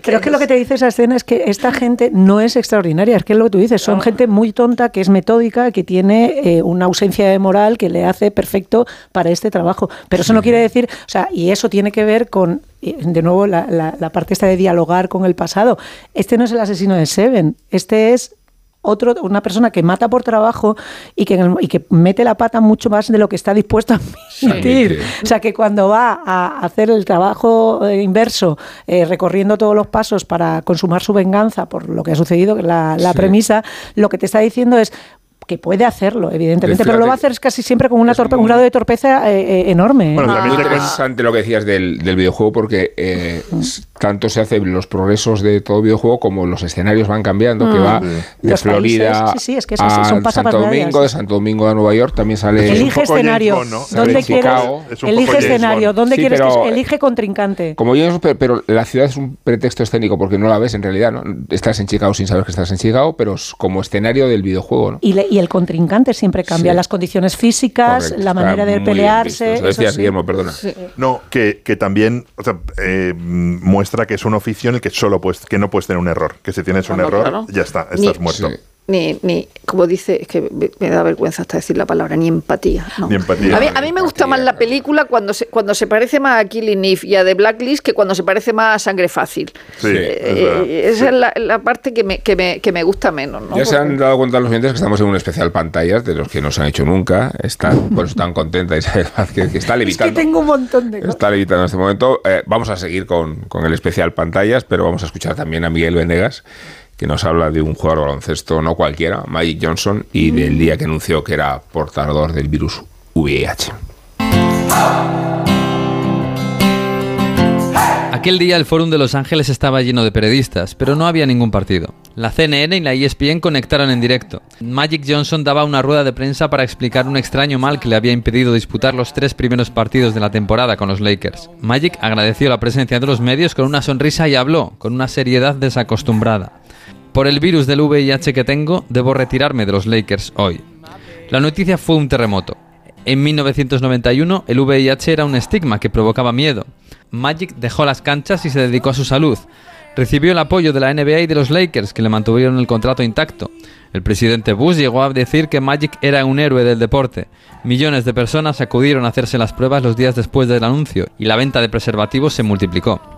Creo que lo que te dice esa escena es que esta gente no es extraordinaria, es que es lo que tú dices, son gente muy tonta, que es metódica, que tiene eh, una ausencia de moral que le hace perfecto para este trabajo. Pero eso no quiere decir, o sea, y eso tiene que ver con, de nuevo, la, la, parte esta de dialogar con el pasado. Este no es el asesino de Seven, este es otro, una persona que mata por trabajo y que, y que mete la pata mucho más de lo que está dispuesto a admitir. O sea, que cuando va a hacer el trabajo eh, inverso, eh, recorriendo todos los pasos para consumar su venganza por lo que ha sucedido, la, la premisa, lo que te está diciendo es, que puede hacerlo, evidentemente, pero lo va a hacer casi siempre con una un grado de torpeza eh, eh, enorme. Bueno, también es interesante lo que decías del, videojuego porque eh, tanto se hacen los progresos de todo videojuego como los escenarios van cambiando, que mm. va de Florida a Santo Domingo, de Santo Domingo a Nueva York también sale... Elige escenario, ¿dónde quieres? Elige escenario, ¿dónde quieres que Elige contrincante. Como yo, pero, la ciudad es un pretexto escénico porque no la ves en realidad, ¿no? Estás en Chicago sin saber que estás en Chicago, pero como escenario del videojuego, ¿no? Y, el contrincante siempre cambia, las condiciones físicas, la manera de pelearse... Eso decías, Guillermo, perdona. No, que, que también o sea, eh, muestra que es un oficio en el que solo puedes, que no puedes tener un error, que si tienes un error, ya está, estás muerto ni, ni, como dice, es que me da vergüenza hasta decir la palabra, ni empatía. Ni empatía. A mí, me gusta más la película cuando se, cuando se parece más a Killing Eve y a The Blacklist que cuando se parece más a Sangre Fácil. Sí, eh, esa es la, parte que me, que, me, que me gusta menos. Ya se han dado cuenta los oyentes que estamos en un especial pantallas de los que no se han hecho nunca. Están, por eso están contentas que, que está levitando. Es que tengo un montón de Está levitando en este momento. Eh, vamos a seguir con, con el especial pantallas, pero vamos a escuchar también a Miguel Venegas que nos habla de un jugador de baloncesto no cualquiera, Magic Johnson, y del día que anunció que era portador del virus VIH. Aquel día el Fórum de Los Ángeles estaba lleno de periodistas, pero no había ningún partido. La CNN y la ESPN conectaron en directo. Magic Johnson daba una rueda de prensa para explicar un extraño mal que le había impedido disputar los tres primeros partidos de la temporada con los Lakers. Magic agradeció la presencia de los medios con una sonrisa y habló, con una seriedad desacostumbrada. Por el virus del VIH que tengo, debo retirarme de los Lakers hoy. La noticia fue un terremoto. En 1991, el VIH era un estigma que provocaba miedo. Magic dejó las canchas y se dedicó a su salud. Recibió el apoyo de la NBA y de los Lakers, que le mantuvieron el contrato intacto. El presidente Bush llegó a decir que Magic era un héroe del deporte. Millones de personas acudieron a hacerse las pruebas los días después del anuncio y la venta de preservativos se multiplicó.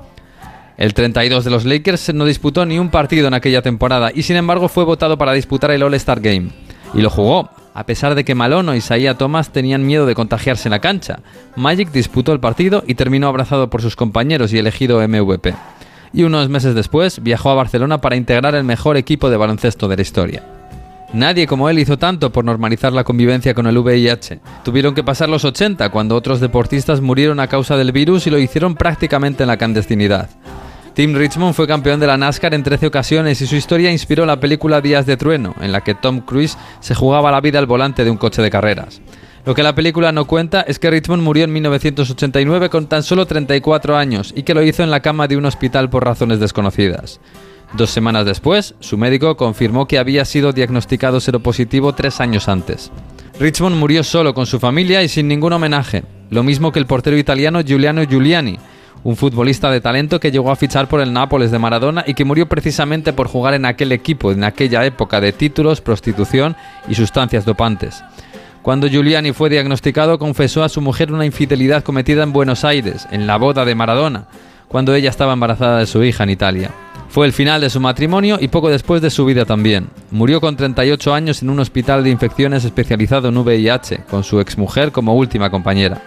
El 32 de los Lakers no disputó ni un partido en aquella temporada y sin embargo fue votado para disputar el All-Star Game. Y lo jugó, a pesar de que Malone o Isaiah Thomas tenían miedo de contagiarse en la cancha. Magic disputó el partido y terminó abrazado por sus compañeros y elegido MVP. Y unos meses después viajó a Barcelona para integrar el mejor equipo de baloncesto de la historia. Nadie como él hizo tanto por normalizar la convivencia con el VIH. Tuvieron que pasar los 80 cuando otros deportistas murieron a causa del virus y lo hicieron prácticamente en la clandestinidad. Tim Richmond fue campeón de la NASCAR en 13 ocasiones y su historia inspiró la película Días de Trueno, en la que Tom Cruise se jugaba la vida al volante de un coche de carreras. Lo que la película no cuenta es que Richmond murió en 1989 con tan solo 34 años y que lo hizo en la cama de un hospital por razones desconocidas. Dos semanas después, su médico confirmó que había sido diagnosticado seropositivo tres años antes. Richmond murió solo con su familia y sin ningún homenaje, lo mismo que el portero italiano Giuliano Giuliani, un futbolista de talento que llegó a fichar por el Nápoles de Maradona y que murió precisamente por jugar en aquel equipo en aquella época de títulos, prostitución y sustancias dopantes. Cuando Giuliani fue diagnosticado, confesó a su mujer una infidelidad cometida en Buenos Aires, en la boda de Maradona, cuando ella estaba embarazada de su hija en Italia. Fue el final de su matrimonio y poco después de su vida también. Murió con 38 años en un hospital de infecciones especializado en VIH, con su exmujer como última compañera.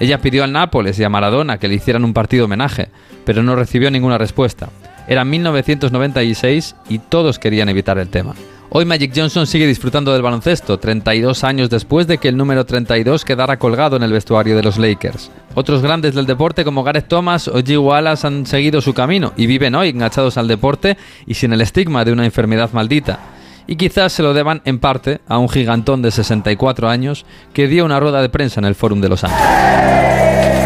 Ella pidió al Nápoles y a Maradona que le hicieran un partido homenaje, pero no recibió ninguna respuesta. Era 1996 y todos querían evitar el tema. Hoy Magic Johnson sigue disfrutando del baloncesto, 32 años después de que el número 32 quedara colgado en el vestuario de los Lakers. Otros grandes del deporte como Gareth Thomas o G. Wallace han seguido su camino y viven hoy enganchados al deporte y sin el estigma de una enfermedad maldita y quizás se lo deban en parte a un gigantón de 64 años que dio una rueda de prensa en el Fórum de Los Ángeles.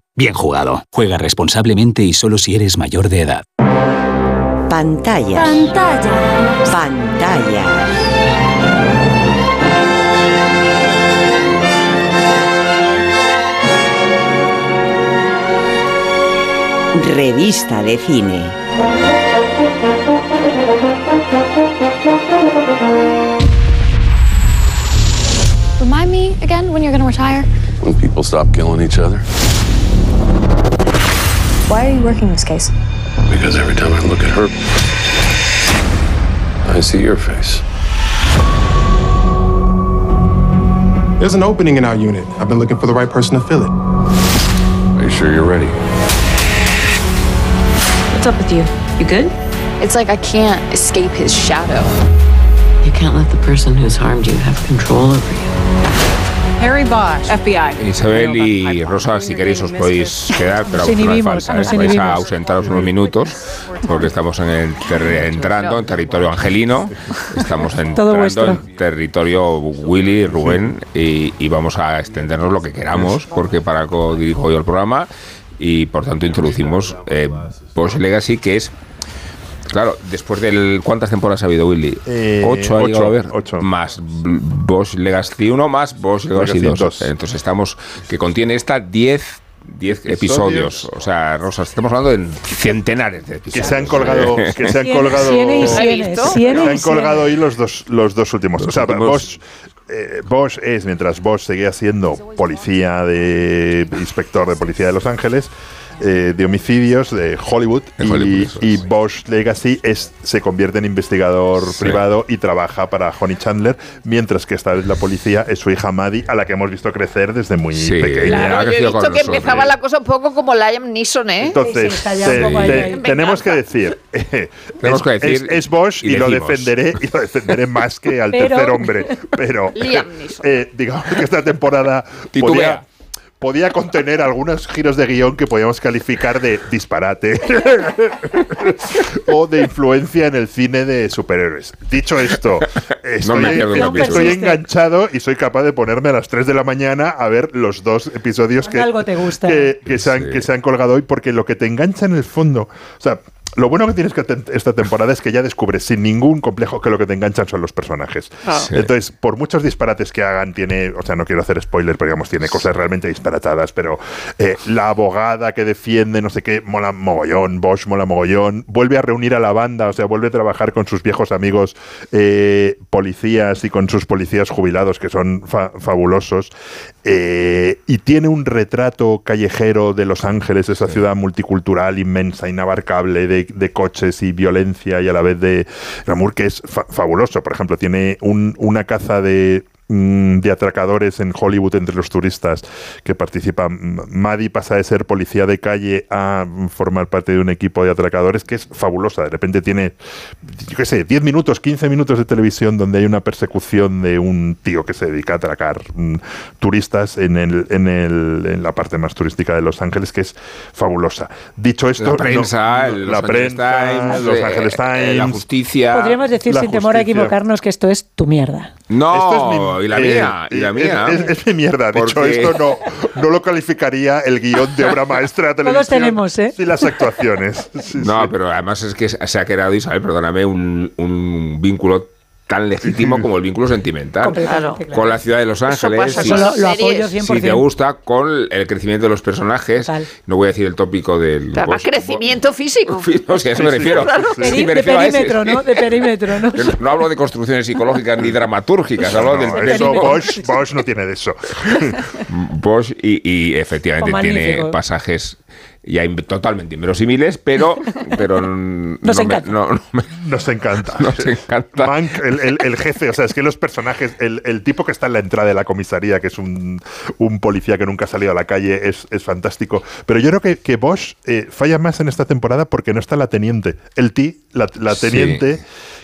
bien jugado. Juega responsablemente y solo si eres mayor de edad. Pantalla. Pantalla. Pantalla. Revista de Cine. Remind me again when you're going to retire? When people stop killing each other. Why are you working this case? Because every time I look at her, I see your face. There's an opening in our unit. I've been looking for the right person to fill it. Are you sure you're ready? What's up with you? You good? It's like I can't escape his shadow. You can't let the person who's harmed you have control over you. Harry Bosch, FBI. Isabel y Rosa, si queréis os podéis quedar, pero no falta. ¿eh? nos Vais a ausentaros unos minutos porque estamos en el entrando en territorio angelino, estamos entrando en territorio Willy, Rubén y, y vamos a extendernos lo que queramos porque para algo dirijo yo el programa y por tanto introducimos eh, Bosch Legacy que es Claro, después del. ¿Cuántas temporadas ha habido, Willy? Eh, ¿Ocho ha llegado a ocho, ver? ocho. Más Bosch Legacy 1 más Bosch Legacy, Legacy 2. dos. Entonces estamos. que contiene esta 10 10 episodios. O sea, Rosa, estamos hablando de centenares de episodios. Que se han colgado, que se han colgado, se han colgado hoy los dos, los dos últimos. o sea. Bosch, eh, Bosch es, mientras Bosch seguía siendo policía de inspector de policía de Los Ángeles, eh, de homicidios de Hollywood, De y, Hollywood. Bosch Legacy es, se convierte en investigador Sí. privado y trabaja para Honey Chandler, mientras que esta vez la policía es su hija Maddie, a la que hemos visto crecer desde muy Sí, pequeña. ha Claro, yo he visto que nosotros. empezaba la cosa un poco como Liam Neeson, ¿eh? Entonces, Sí, te- te- ahí. tenemos que decir, eh, Tenemos es, que decir es, es Bosch y, y lo defenderé y lo defenderé más que al Pero- tercer hombre, pero Liam Neeson. eh, digamos que esta temporada podía, podía contener algunos giros de guion que podíamos calificar de disparate o de influencia en el cine de superhéroes. Dicho esto, No estoy, un estoy enganchado y soy capaz de ponerme a las 3 de la mañana a ver los dos episodios que, Algo te gusta. que, que se han, que se han colgado hoy, porque lo que te engancha en el fondo, o sea, lo bueno que tienes que te- esta temporada es que ya descubres sin ningún complejo que lo que te enganchan son los personajes. Ah. Sí. Entonces, por muchos disparates que hagan, tiene, o sea, no quiero hacer spoiler, pero digamos, tiene cosas realmente disparatadas, pero eh, la abogada que defiende, no sé qué, mola mogollón, Bosch mola mogollón, vuelve a reunir a la banda, o sea, vuelve a trabajar con sus viejos amigos eh, policías y con sus policías jubilados, que son fa- fabulosos, eh, y tiene un retrato callejero de Los Ángeles, esa ciudad multicultural, inmensa, inabarcable, de, de coches y violencia y a la vez de glamour, que es fa- fabuloso. Por ejemplo, tiene un- una caza de de atracadores en Hollywood entre los turistas que participan. Maddie pasa de ser policía de calle a mm, formar parte de un equipo de atracadores que es fabulosa. De repente tiene, yo qué sé, 10 minutos, 15 minutos de televisión donde hay una persecución de un tío que se dedica a atracar mm, turistas en, el, en, el, en la parte más turística de Los Ángeles, que es fabulosa. Dicho esto, La prensa, no- la Los Angeles prensa, Times, Los eh, Ángeles eh, la Times, justicia. Podríamos decir La sin temor a equivocarnos que esto es tu mierda. No, Esto es mi- y la eh, mía, y la es- mía. Es, es mi mierda. Dicho Porque- esto, no, no lo calificaría el guion de obra maestra de televisión. Todos tenemos, ¿eh? Sí, las actuaciones. Sí, No, sí. pero además es que se ha creado, Isabel, perdóname, un, un vínculo tan legítimo como el vínculo sentimental claro. con la ciudad de Los Ángeles. si- con Eso las lo, lo apoyo series. 100%. si te gusta, con el crecimiento de los personajes. Total. No voy a decir el tópico del. Crecimiento físico. No, si a eso me refiero. de perímetro, ¿no? De perímetro, ¿no? Hablo de construcciones psicológicas ni dramatúrgicas, hablo No, del eso. Bosch, Bosch no tiene de eso. Bosch y, y efectivamente tiene pasajes ya in- totalmente inverosímiles, pero, pero Nos no, me, encanta. no- no me- Nos encanta. Nos encanta. Mank, el, el- el jefe, o sea, es que los personajes, el, el tipo que está en la entrada de la comisaría, que es un, un policía que nunca ha salido a la calle, es, es fantástico. Pero yo creo que, que Bosch eh, falla más en esta temporada porque no está la teniente. El T, la, la Sí. teniente,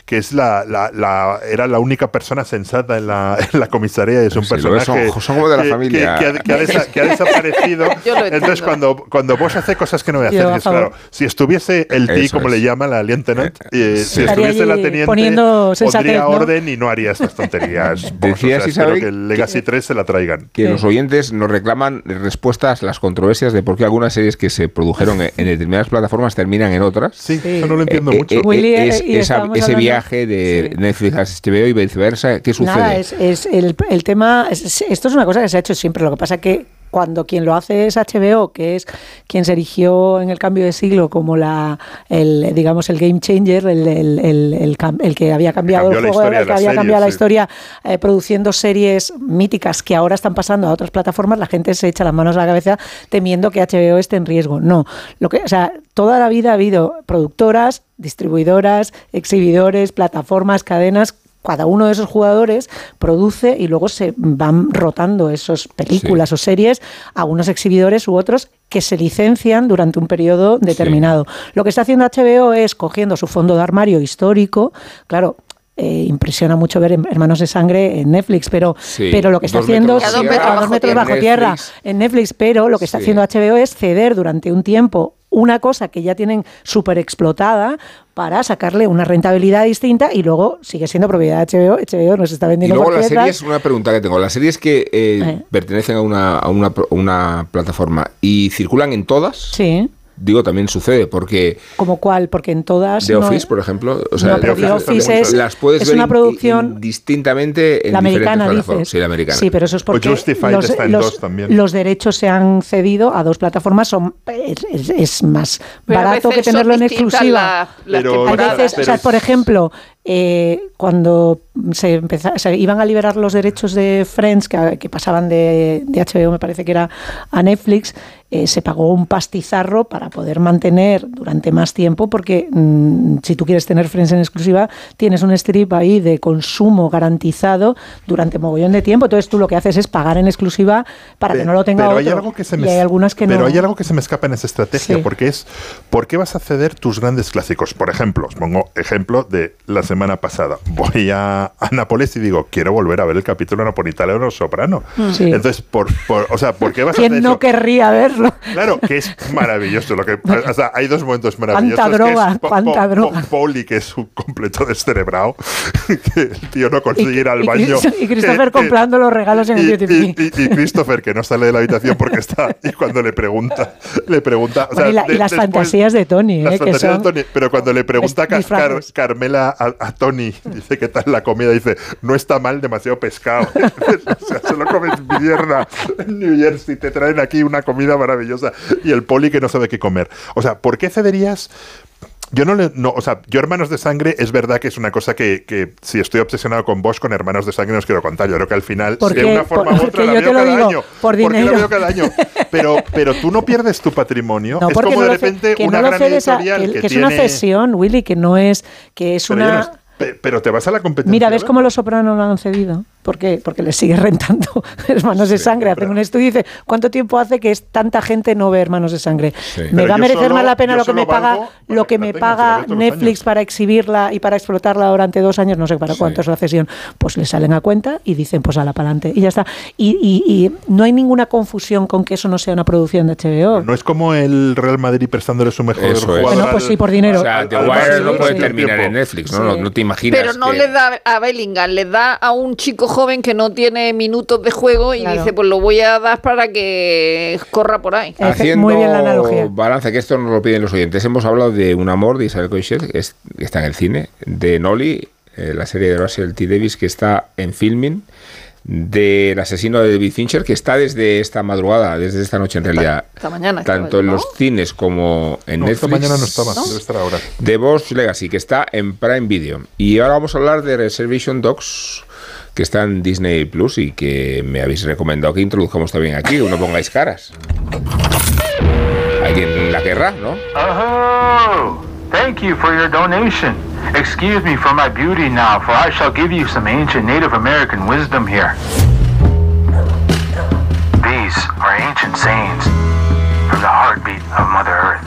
que es la, la- la- era la única persona sensata en la, en la comisaría, es un Sí, personaje son- son como de la que- familia. que- que ha- que ha desa- que ha desaparecido. Entonces, cuando, cuando Bosch hace cosas que no hacer, a favor. claro, si estuviese el T, Eso como es. le llama la lieutenant, eh, si estuviese la teniente, poniendo pondría ¿no? orden y no haría estas tonterías. Decías, o sea, Isabel, que el Legacy 3 se la traigan. que los oyentes nos reclaman respuestas a las controversias de por qué algunas series que se produjeron en, en determinadas plataformas terminan en otras. Sí, eso no lo entiendo Eh, mucho. eh, es- esa- estábamos ese viaje de Netflix a HBO y viceversa, ¿qué sucede? Nada, es, es el, el tema. es- esto es una cosa que se ha hecho siempre. Lo que pasa que cuando quien lo hace es HBO, que es quien se erigió en el cambio de siglo como la, el, digamos, el game changer, el, el, que había cambiado el juego, el que había cambiado la historia eh, produciendo series míticas que ahora están pasando a otras plataformas, la gente se echa las manos a la cabeza temiendo que HBO esté en riesgo. No, lo que, o sea, toda la vida ha habido productoras, distribuidoras, exhibidores, plataformas, cadenas cada uno de esos jugadores produce y luego se van rotando esas películas o series a unos exhibidores u otros que se licencian durante un periodo determinado. Lo que está haciendo HBO es cogiendo su fondo de armario histórico, claro, eh, impresiona mucho ver Hermanos de Sangre en Netflix, pero, pero lo que está haciendo a dos metros bajo tierra. en Netflix, pero lo que está haciendo HBO es ceder durante un tiempo una cosa que ya tienen súper explotada para sacarle una rentabilidad distinta y luego sigue siendo propiedad de HBO. HBO nos está vendiendo. Y luego las series, una pregunta que tengo. Las series que eh, eh. pertenecen a una, a una, una plataforma y circulan en todas. Sí digo, también sucede, porque... ¿Como cuál? Porque en todas... The Office, por ejemplo. O sea, The Office, es, las puedes es ver una producción... distintamente en la americana, dices. Sí, la americana. Sí, pero eso es porque los, los, derechos se han cedido a dos plataformas, son es, más barato que tenerlo en exclusiva. pero, Hay veces, o sea, por ejemplo, eh, cuando se, se iban a liberar los derechos de Friends, que, que pasaban de, de, HBO, me parece que era a Netflix, eh, se pagó un pastizarro para poder mantener durante más tiempo, porque mm, si tú quieres tener Friends en exclusiva, tienes un strip ahí de consumo garantizado durante mogollón de tiempo. Entonces tú lo que haces es pagar en exclusiva para que no lo tenga pero otro. Hay algo que se me, y hay algunas que pero no. hay algo que se me escapa en esa estrategia, porque es, ¿por qué vas a ceder tus grandes clásicos? Por ejemplo, os pongo ejemplo de la semana pasada. Voy a, a Nápoles y digo, quiero volver a ver el capítulo napolitano de Los Soprano. Sí. Entonces, por, por, o sea, ¿por qué vas a ¿Quién hacer no eso? querría verlo? Claro, que es maravilloso. Lo que, o sea, hay dos momentos maravillosos. Cuánta droga, que es Po- cuánta Po- droga. Po- Pauli, que es un completo descerebrado, que el tío no consigue ir al y baño. Y Christopher Eh, eh, comprando los regalos en el y, Beauty y- y- y Christopher, que no sale de la habitación porque está, y cuando le pregunta, le pregunta. o sea, Bueno, y, la- y de- las después- fantasías de Tony, las eh, que fantasías son... de Tony, pero cuando le pregunta a. Car- Carmela a, a Tony, dice qué tal la comida, dice, no está mal, demasiado pescado. o sea, solo comes mierda en New Jersey, te traen aquí una comida maravillosa. Y el poli que no sabe qué comer. O sea, ¿por qué cederías? Yo no le. No, o sea, yo Hermanos de Sangre es verdad que es una cosa que, que si estoy obsesionado con vos, con Hermanos de Sangre, no os quiero contar. Yo creo que al final, ¿Por de una forma Por- u otra, la veo cada digo, año. por Porque la dinero. veo cada año. Pero, pero tú no pierdes tu patrimonio. No, es porque como no de repente que una no gran editorial que, que, que es tiene. una cesión, Willy, que no es que es Pero, una pero te vas a la competencia. Mira, ¿ves cómo los sopranos lo han cedido? ¿Por qué? Porque les sigue rentando Hermanos de Sangre. Hacen un estudio y dice, ¿cuánto tiempo hace que es tanta gente no ve Hermanos de Sangre? ¿Me va a merecer solo- más la pena lo que me paga, valgo lo que me paga Netflix para exhibirla y para explotarla durante dos años? No sé para cuánto es la cesión. Pues le salen a cuenta y dicen, pues a la para adelante. Y ya está. Y, y- y no hay ninguna confusión con que eso no sea una producción de HBO. No es como el Real Madrid prestándole su mejor Eso es. jugador. Bueno, pues sí, por dinero. O sea, The Wire no puede terminar en Netflix, ¿no? No, no te imaginas. Pero no que- le da a Bellingham, le da a un chico joven que no tiene minutos de juego y Claro. dice, pues lo voy a dar para que corra por ahí. Haciendo Muy bien la analogía. balance, que esto nos lo piden los oyentes. Hemos hablado de Un amor de Isabel Coixet, que, es- que está en el cine, de Nolly, eh, la serie de Russell T. Davis, que está en filming, del asesino de David Fincher, que está desde esta madrugada, desde esta noche en realidad, Esta mañana. tanto en los cines como en No, esta Netflix. mañana no estaba, debe estar ahora. The Boss Legacy, que está en Prime Video. Y ahora vamos a hablar de Reservation Dogs, que está en Disney Plus y que me habéis recomendado que introduzcamos también aquí, que no pongáis caras. Alguien la querrá, ¿no? Oh, thank you for your donation. Excuse me for my beauty now, for I shall give you some ancient Native American wisdom here. These are ancient sayings from the heartbeat of Mother Earth.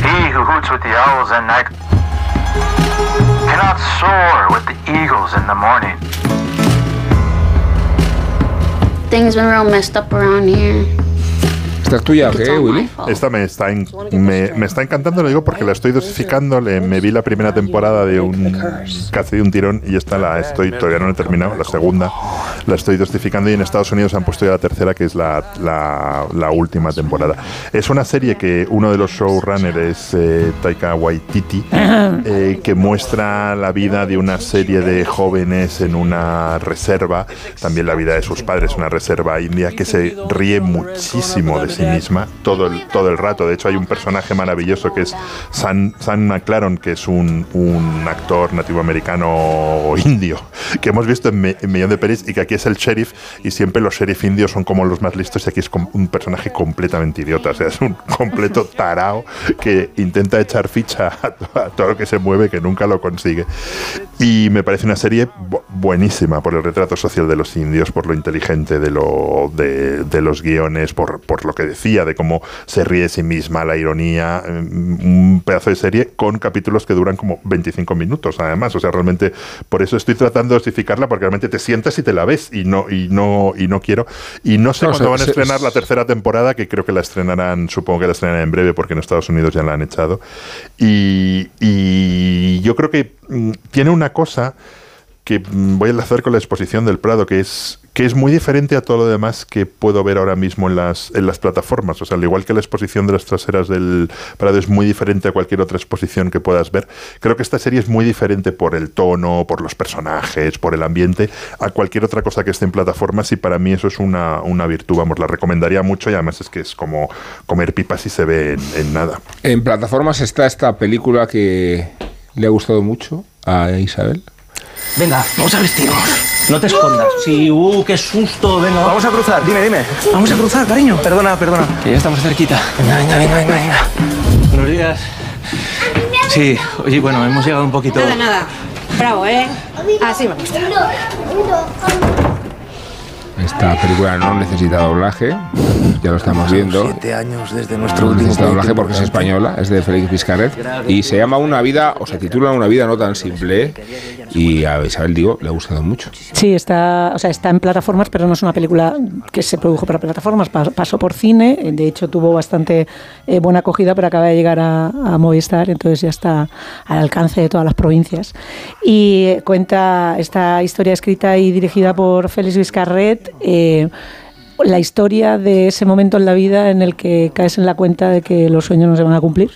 He who hoots with the owls at night cannot soar with the eagles in the morning. Things been real messed up around here. ¿Esta es tuya qué, Willy? Esta me está, en- me, me está encantando, lo digo porque la estoy dosificando. Le, me vi la primera temporada de un casi de un tirón y esta la estoy todavía no la he terminado, la segunda. la estoy dosificando y en Estados Unidos han puesto ya la tercera, que es la, la, última temporada. Es una serie que uno de los showrunners es eh, Taika Waititi, eh, que muestra la vida de una serie de jóvenes en una reserva, también la vida de sus padres, una reserva india, que se ríe muchísimo de sí misma todo el, todo el rato. De hecho, hay un personaje maravilloso que es San, San McLaren, que es un, un actor nativo americano indio, que hemos visto en, Millón de Peris y que aquí es el sheriff y siempre los sheriff indios son como los más listos y aquí es un personaje completamente idiota, o sea, es un completo tarao que intenta echar ficha a, todo lo que se mueve que nunca lo consigue. Y me parece una serie buenísima por el retrato social de los indios, por lo inteligente de, lo, de, de los guiones, por, por, lo que decía, de cómo se ríe de sí misma, la ironía, mm, un pedazo de serie con capítulos que duran como 25 minutos, además. O sea, realmente por eso estoy tratando de dosificarla, porque realmente te sientas y te la ves y no, y no, y no quiero. Y no sé cuándo van a estrenar la tercera temporada, que creo que la estrenarán, supongo que la estrenarán en breve, porque en Estados Unidos ya la han echado. Y, y yo creo que mm, tiene una cosa que mm, voy a enlazar con la exposición del Prado, que es, que es muy diferente a todo lo demás que puedo ver ahora mismo en las, en las plataformas. O sea, al igual que la exposición de las traseras del Prado es muy diferente a cualquier otra exposición que puedas ver, creo que esta serie es muy diferente por el tono, por los personajes, por el ambiente, a cualquier otra cosa que esté en plataformas y para mí eso es una, una virtud. Vamos, la recomendaría mucho y además es que es como comer pipas y se ve en nada. En plataformas está esta película que le ha gustado mucho a Isabel. Venga, vamos a vestirnos. No te escondas. Sí, uh, qué susto. Venga, vamos a cruzar. Dime, dime. Vamos a cruzar, cariño. Perdona, perdona. Que ya estamos cerquita. Venga, venga, venga, venga, venga. Buenos días. Sí, oye, bueno, hemos llegado un poquito. Nada, nada. Bravo, ¿eh? Así vamos. Esta película no necesita doblaje, ya lo estamos viendo. Siete años desde nuestro no último necesita doblaje porque es española, es de Félix Vizcarret y se llama Una vida, o se titula Una vida no tan simple. Y a Isabel digo, le ha gustado mucho. Sí, está, o sea, está en plataformas, pero no es una película que se produjo para plataformas, pasó por cine, de hecho tuvo bastante eh, buena acogida, pero acaba de llegar a, a, Movistar, entonces ya está al alcance de todas las provincias. Y cuenta esta historia escrita y dirigida por Félix Vizcarret eh, la historia de ese momento en la vida en el que caes en la cuenta de que los sueños no se van a cumplir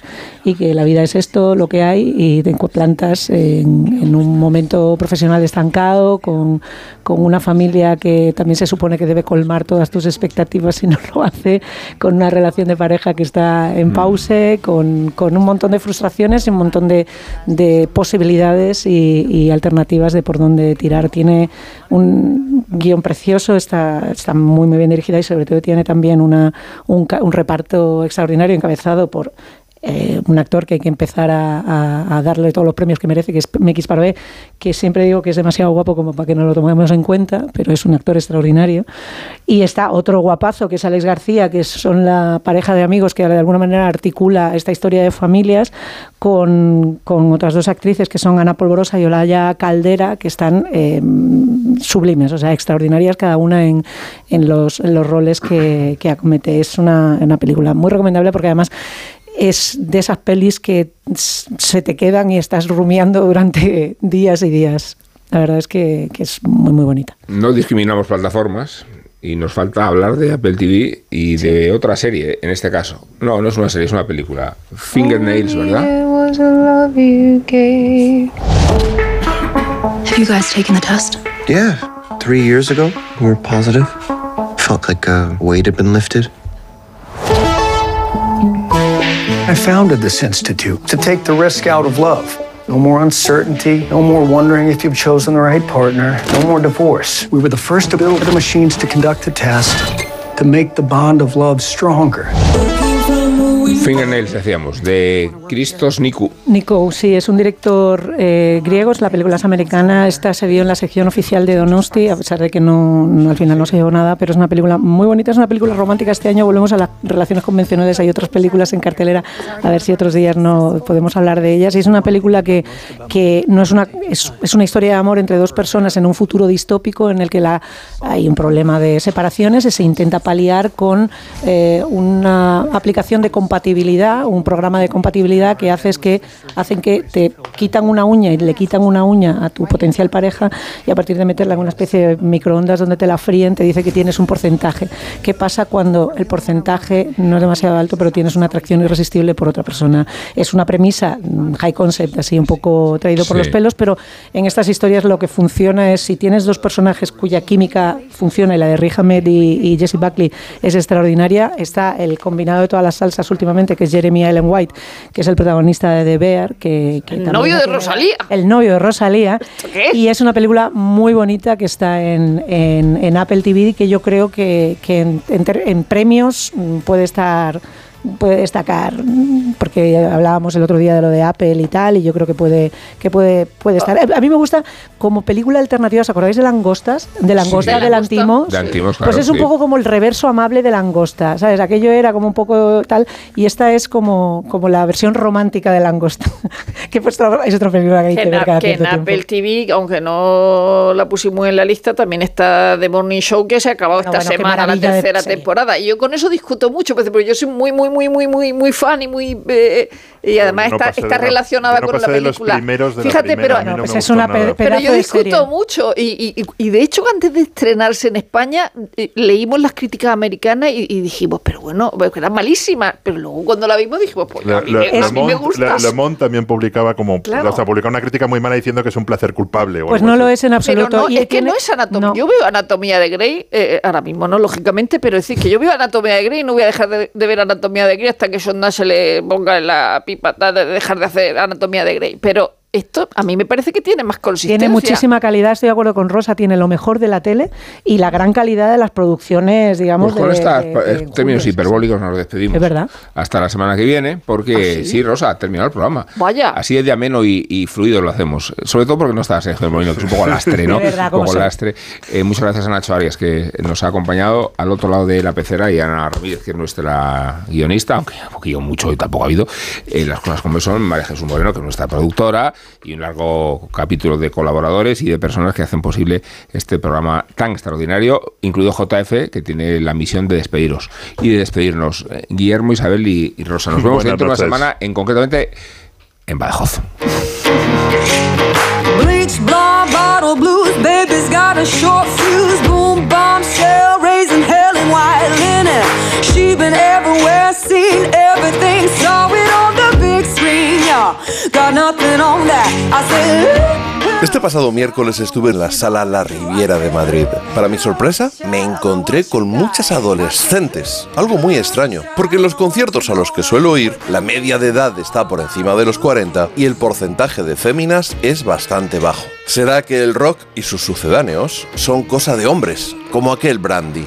y que la vida es esto, lo que hay, y te plantas en, un momento profesional estancado, con, con, una familia que también se supone que debe colmar todas tus expectativas y no lo hace, con una relación de pareja que está en mm. pause, con, con un montón de frustraciones y un montón de, de posibilidades y, y, alternativas de por dónde tirar. Tiene un guion precioso, está, está muy, muy bien dirigida y sobre todo tiene también una, un, un reparto extraordinario encabezado por eh, un actor que hay que empezar a, darle todos los premios que merece, que es Mekis Parvé, que siempre digo que es demasiado guapo como para que no lo tomemos en cuenta, pero es un actor extraordinario. Y está otro guapazo, que es Alex García, que son la pareja de amigos que de alguna manera articula esta historia de familias con, otras dos actrices que son Ana Polvorosa y Olaya Caldera, que están eh, sublimes, o sea, extraordinarias cada una en, los, roles que, que acomete. Es una película muy recomendable porque además es de esas pelis que se te quedan y estás rumiando durante días y días. La verdad es que, es muy, muy bonita. No discriminamos plataformas y nos falta hablar de Apple TV y de otra serie, en este caso. No, no es una serie, es una película. Fingernails, ¿verdad? Have you guys taken the test? Yeah, three years ago, we were positive. Felt like a weight had been lifted. I founded this institute to take the risk out of love. No more uncertainty, no more wondering if you've chosen the right partner, no more divorce. We were the first to build the machines to conduct the test to make the bond of love stronger. Fingernails, decíamos, de Christos Nikou. Nikou, sí, es un director eh, griego, la película es americana, esta se vio en la sección oficial de Donosti, a pesar de que no, al final no se llevó nada, pero es una película muy bonita, es una película romántica. Este año volvemos a las relaciones convencionales, hay otras películas en cartelera, a ver si otros días no podemos hablar de ellas. Y es una película que, que no es una, es, una historia de amor entre dos personas en un futuro distópico en el que la, hay un problema de separaciones y se intenta paliar con eh, una aplicación de compatibilidad compatibilidad, un programa de compatibilidad que hace es que hacen que te quitan una uña y le quitan una uña a tu potencial pareja y a partir de meterla en una especie de microondas donde te la fríen te dice que tienes un porcentaje. ¿Qué pasa cuando el porcentaje no es demasiado alto pero tienes una atracción irresistible por otra persona? Es una premisa mm, high concept, así un poco traído por los pelos, pero en estas historias lo que funciona es si tienes dos personajes cuya química funciona y la de Rick Ahmed y, Jesse Buckley es extraordinaria, está el combinado de todas las salsas últimamente que es Jeremy Allen White, que es el protagonista de The Bear, que, el novio de Rosalía. El novio de Rosalía. Y es una película muy bonita que está en, en, Apple TV que yo creo que, que en premios mm, puede estar puede destacar porque hablábamos el otro día de lo de Apple y tal y yo creo que puede que puede puede estar. A mí me gusta como película alternativa ¿os acordáis de Langostas? de Langosta de, Lantimos, pues es un poco como el reverso amable de Langosta ¿sabes? aquello era como un poco tal y esta es como, como la versión romántica de Langosta que pues es otra película que hay que, ver cada que en Apple TV aunque no la pusimos en la lista también está The Morning Show que se ha acabado esta semana la tercera temporada. Y yo con eso discuto mucho porque yo soy muy muy muy, muy, muy, muy fan y muy eh, y además está, está relacionada con la película. Fíjate, pero, pues es una pero yo discuto mucho y, y, y, de hecho antes de estrenarse en España eh, leímos las críticas americanas y, dijimos, pero bueno, pues eran malísimas, pero luego cuando la vimos dijimos, pues a mí, me gusta. Le Monde también publicaba como, o sea, publicaba una crítica muy mala diciendo que es un placer culpable. pues no lo es en absoluto. no, y es que no es anatomía. Yo veo anatomía de Grey, eh, ahora mismo no, lógicamente, pero es decir, que yo veo anatomía de Grey y no voy a dejar de, ver anatomía de Grey hasta que Sean se le ponga la pipa de dejar de hacer anatomía de Grey. Pero esto a mí me parece que tiene más consistencia. Tiene muchísima calidad, estoy de acuerdo con Rosa, tiene lo mejor de la tele y la gran calidad de las producciones, digamos. Pues con estos términos hiperbólicos nos despedimos. Es verdad. Hasta la semana que viene, porque ¿Ah, sí? Rosa, ha terminado el programa. Vaya. Así es de ameno y, fluido lo hacemos. Sobre todo porque no está Sergio Molino, que es un poco lastre, ¿no? verdad, un poco lastre. Eh, muchas gracias a Nacho Arias, que nos ha acompañado al otro lado de la pecera, y a Ana Ramírez, que es nuestra guionista, aunque un poquillo mucho y tampoco ha habido. Eh, las cosas como son, María Jesús Moreno, que es nuestra productora, y un largo capítulos de colaboradores y de personas que hacen posible este programa tan extraordinario, incluido JF, que tiene la misión de despediros y de despedirnos. Eh, Guillermo, Isabel y, Rosa. Nos vemos dentro de una semana, en concretamente en Badajoz. Este pasado miércoles estuve en la sala La Riviera de Madrid. Para mi sorpresa, me encontré con muchas adolescentes. Algo muy extraño, porque en los conciertos a los que suelo ir, la media de edad está por encima de los 40 y el porcentaje de féminas es bastante bajo. ¿Será que el rock y sus sucedáneos son cosa de hombres, como aquel brandy?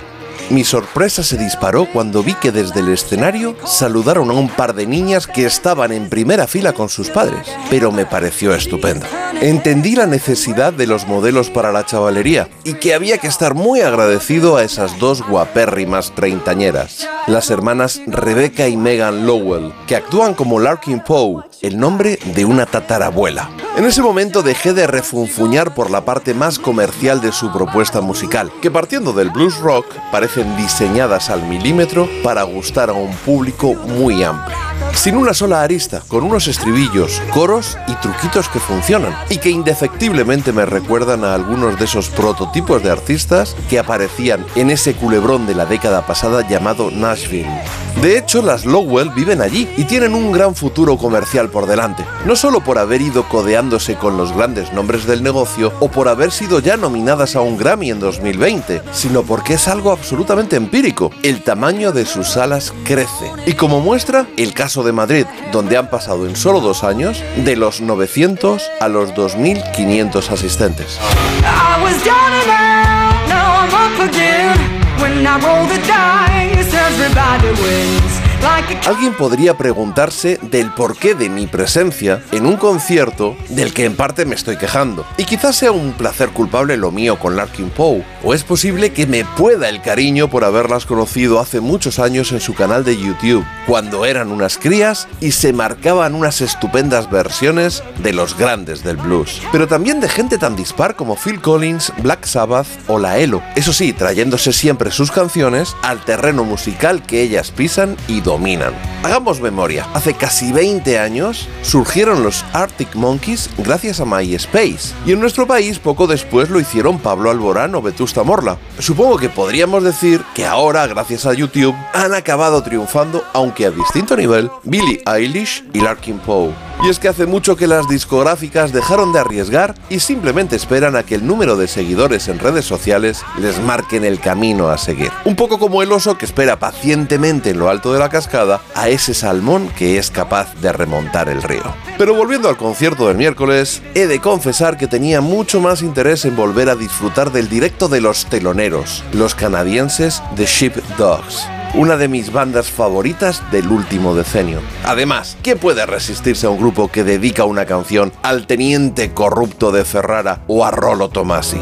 Mi sorpresa se disparó cuando vi que desde el escenario saludaron a un par de niñas que estaban en primera fila con sus padres, pero me pareció estupendo. Entendí la necesidad de los modelos para la chavalería y que había que estar muy agradecido a esas dos guapérrimas treintañeras, las hermanas Rebecca y Megan Lowell, que actúan como Larkin Poe, el nombre de una tatarabuela. En ese momento dejé de refunfuñar por la parte más comercial de su propuesta musical, que partiendo del blues rock parecen diseñadas al milímetro para gustar a un público muy amplio sin una sola arista, con unos estribillos, coros y truquitos que funcionan y que indefectiblemente me recuerdan a algunos de esos prototipos de artistas que aparecían en ese culebrón de la década pasada llamado Nashville. De hecho, las Lowell viven allí y tienen un gran futuro comercial por delante, no solo por haber ido codeándose con los grandes nombres del negocio o por haber sido ya nominadas a un Grammy en 2020, sino porque es algo absolutamente empírico. El tamaño de sus salas crece y como muestra el caso de Madrid, donde han pasado en solo dos años de los 900 a los 2.500 asistentes. Alguien podría preguntarse del porqué de mi presencia en un concierto del que en parte me estoy quejando. Y quizás sea un placer culpable lo mío con Larkin Poe, o es posible que me pueda el cariño por haberlas conocido hace muchos años en su canal de YouTube, cuando eran unas crías y se marcaban unas estupendas versiones de los grandes del blues. Pero también de gente tan dispar como Phil Collins, Black Sabbath o La Elo. Eso sí, trayéndose siempre sus canciones al terreno musical que ellas pisan y dominan. Hagamos memoria, hace casi 20 años surgieron los Arctic Monkeys gracias a MySpace y en nuestro país poco después lo hicieron Pablo Alborán o Vetusta Morla. Supongo que podríamos decir que ahora gracias a YouTube han acabado triunfando aunque a distinto nivel Billie Eilish y Larkin Poe. Y es que hace mucho que las discográficas dejaron de arriesgar y simplemente esperan a que el número de seguidores en redes sociales les marquen el camino a seguir. Un poco como el oso que espera pacientemente en lo alto de la a ese salmón que es capaz de remontar el río. Pero volviendo al concierto del miércoles, he de confesar que tenía mucho más interés en volver a disfrutar del directo de los teloneros, los canadienses The Sheep Dogs una de mis bandas favoritas del último decenio. Además, ¿quién puede resistirse a un grupo que dedica una canción al teniente corrupto de Ferrara o a Rolo Tomasi?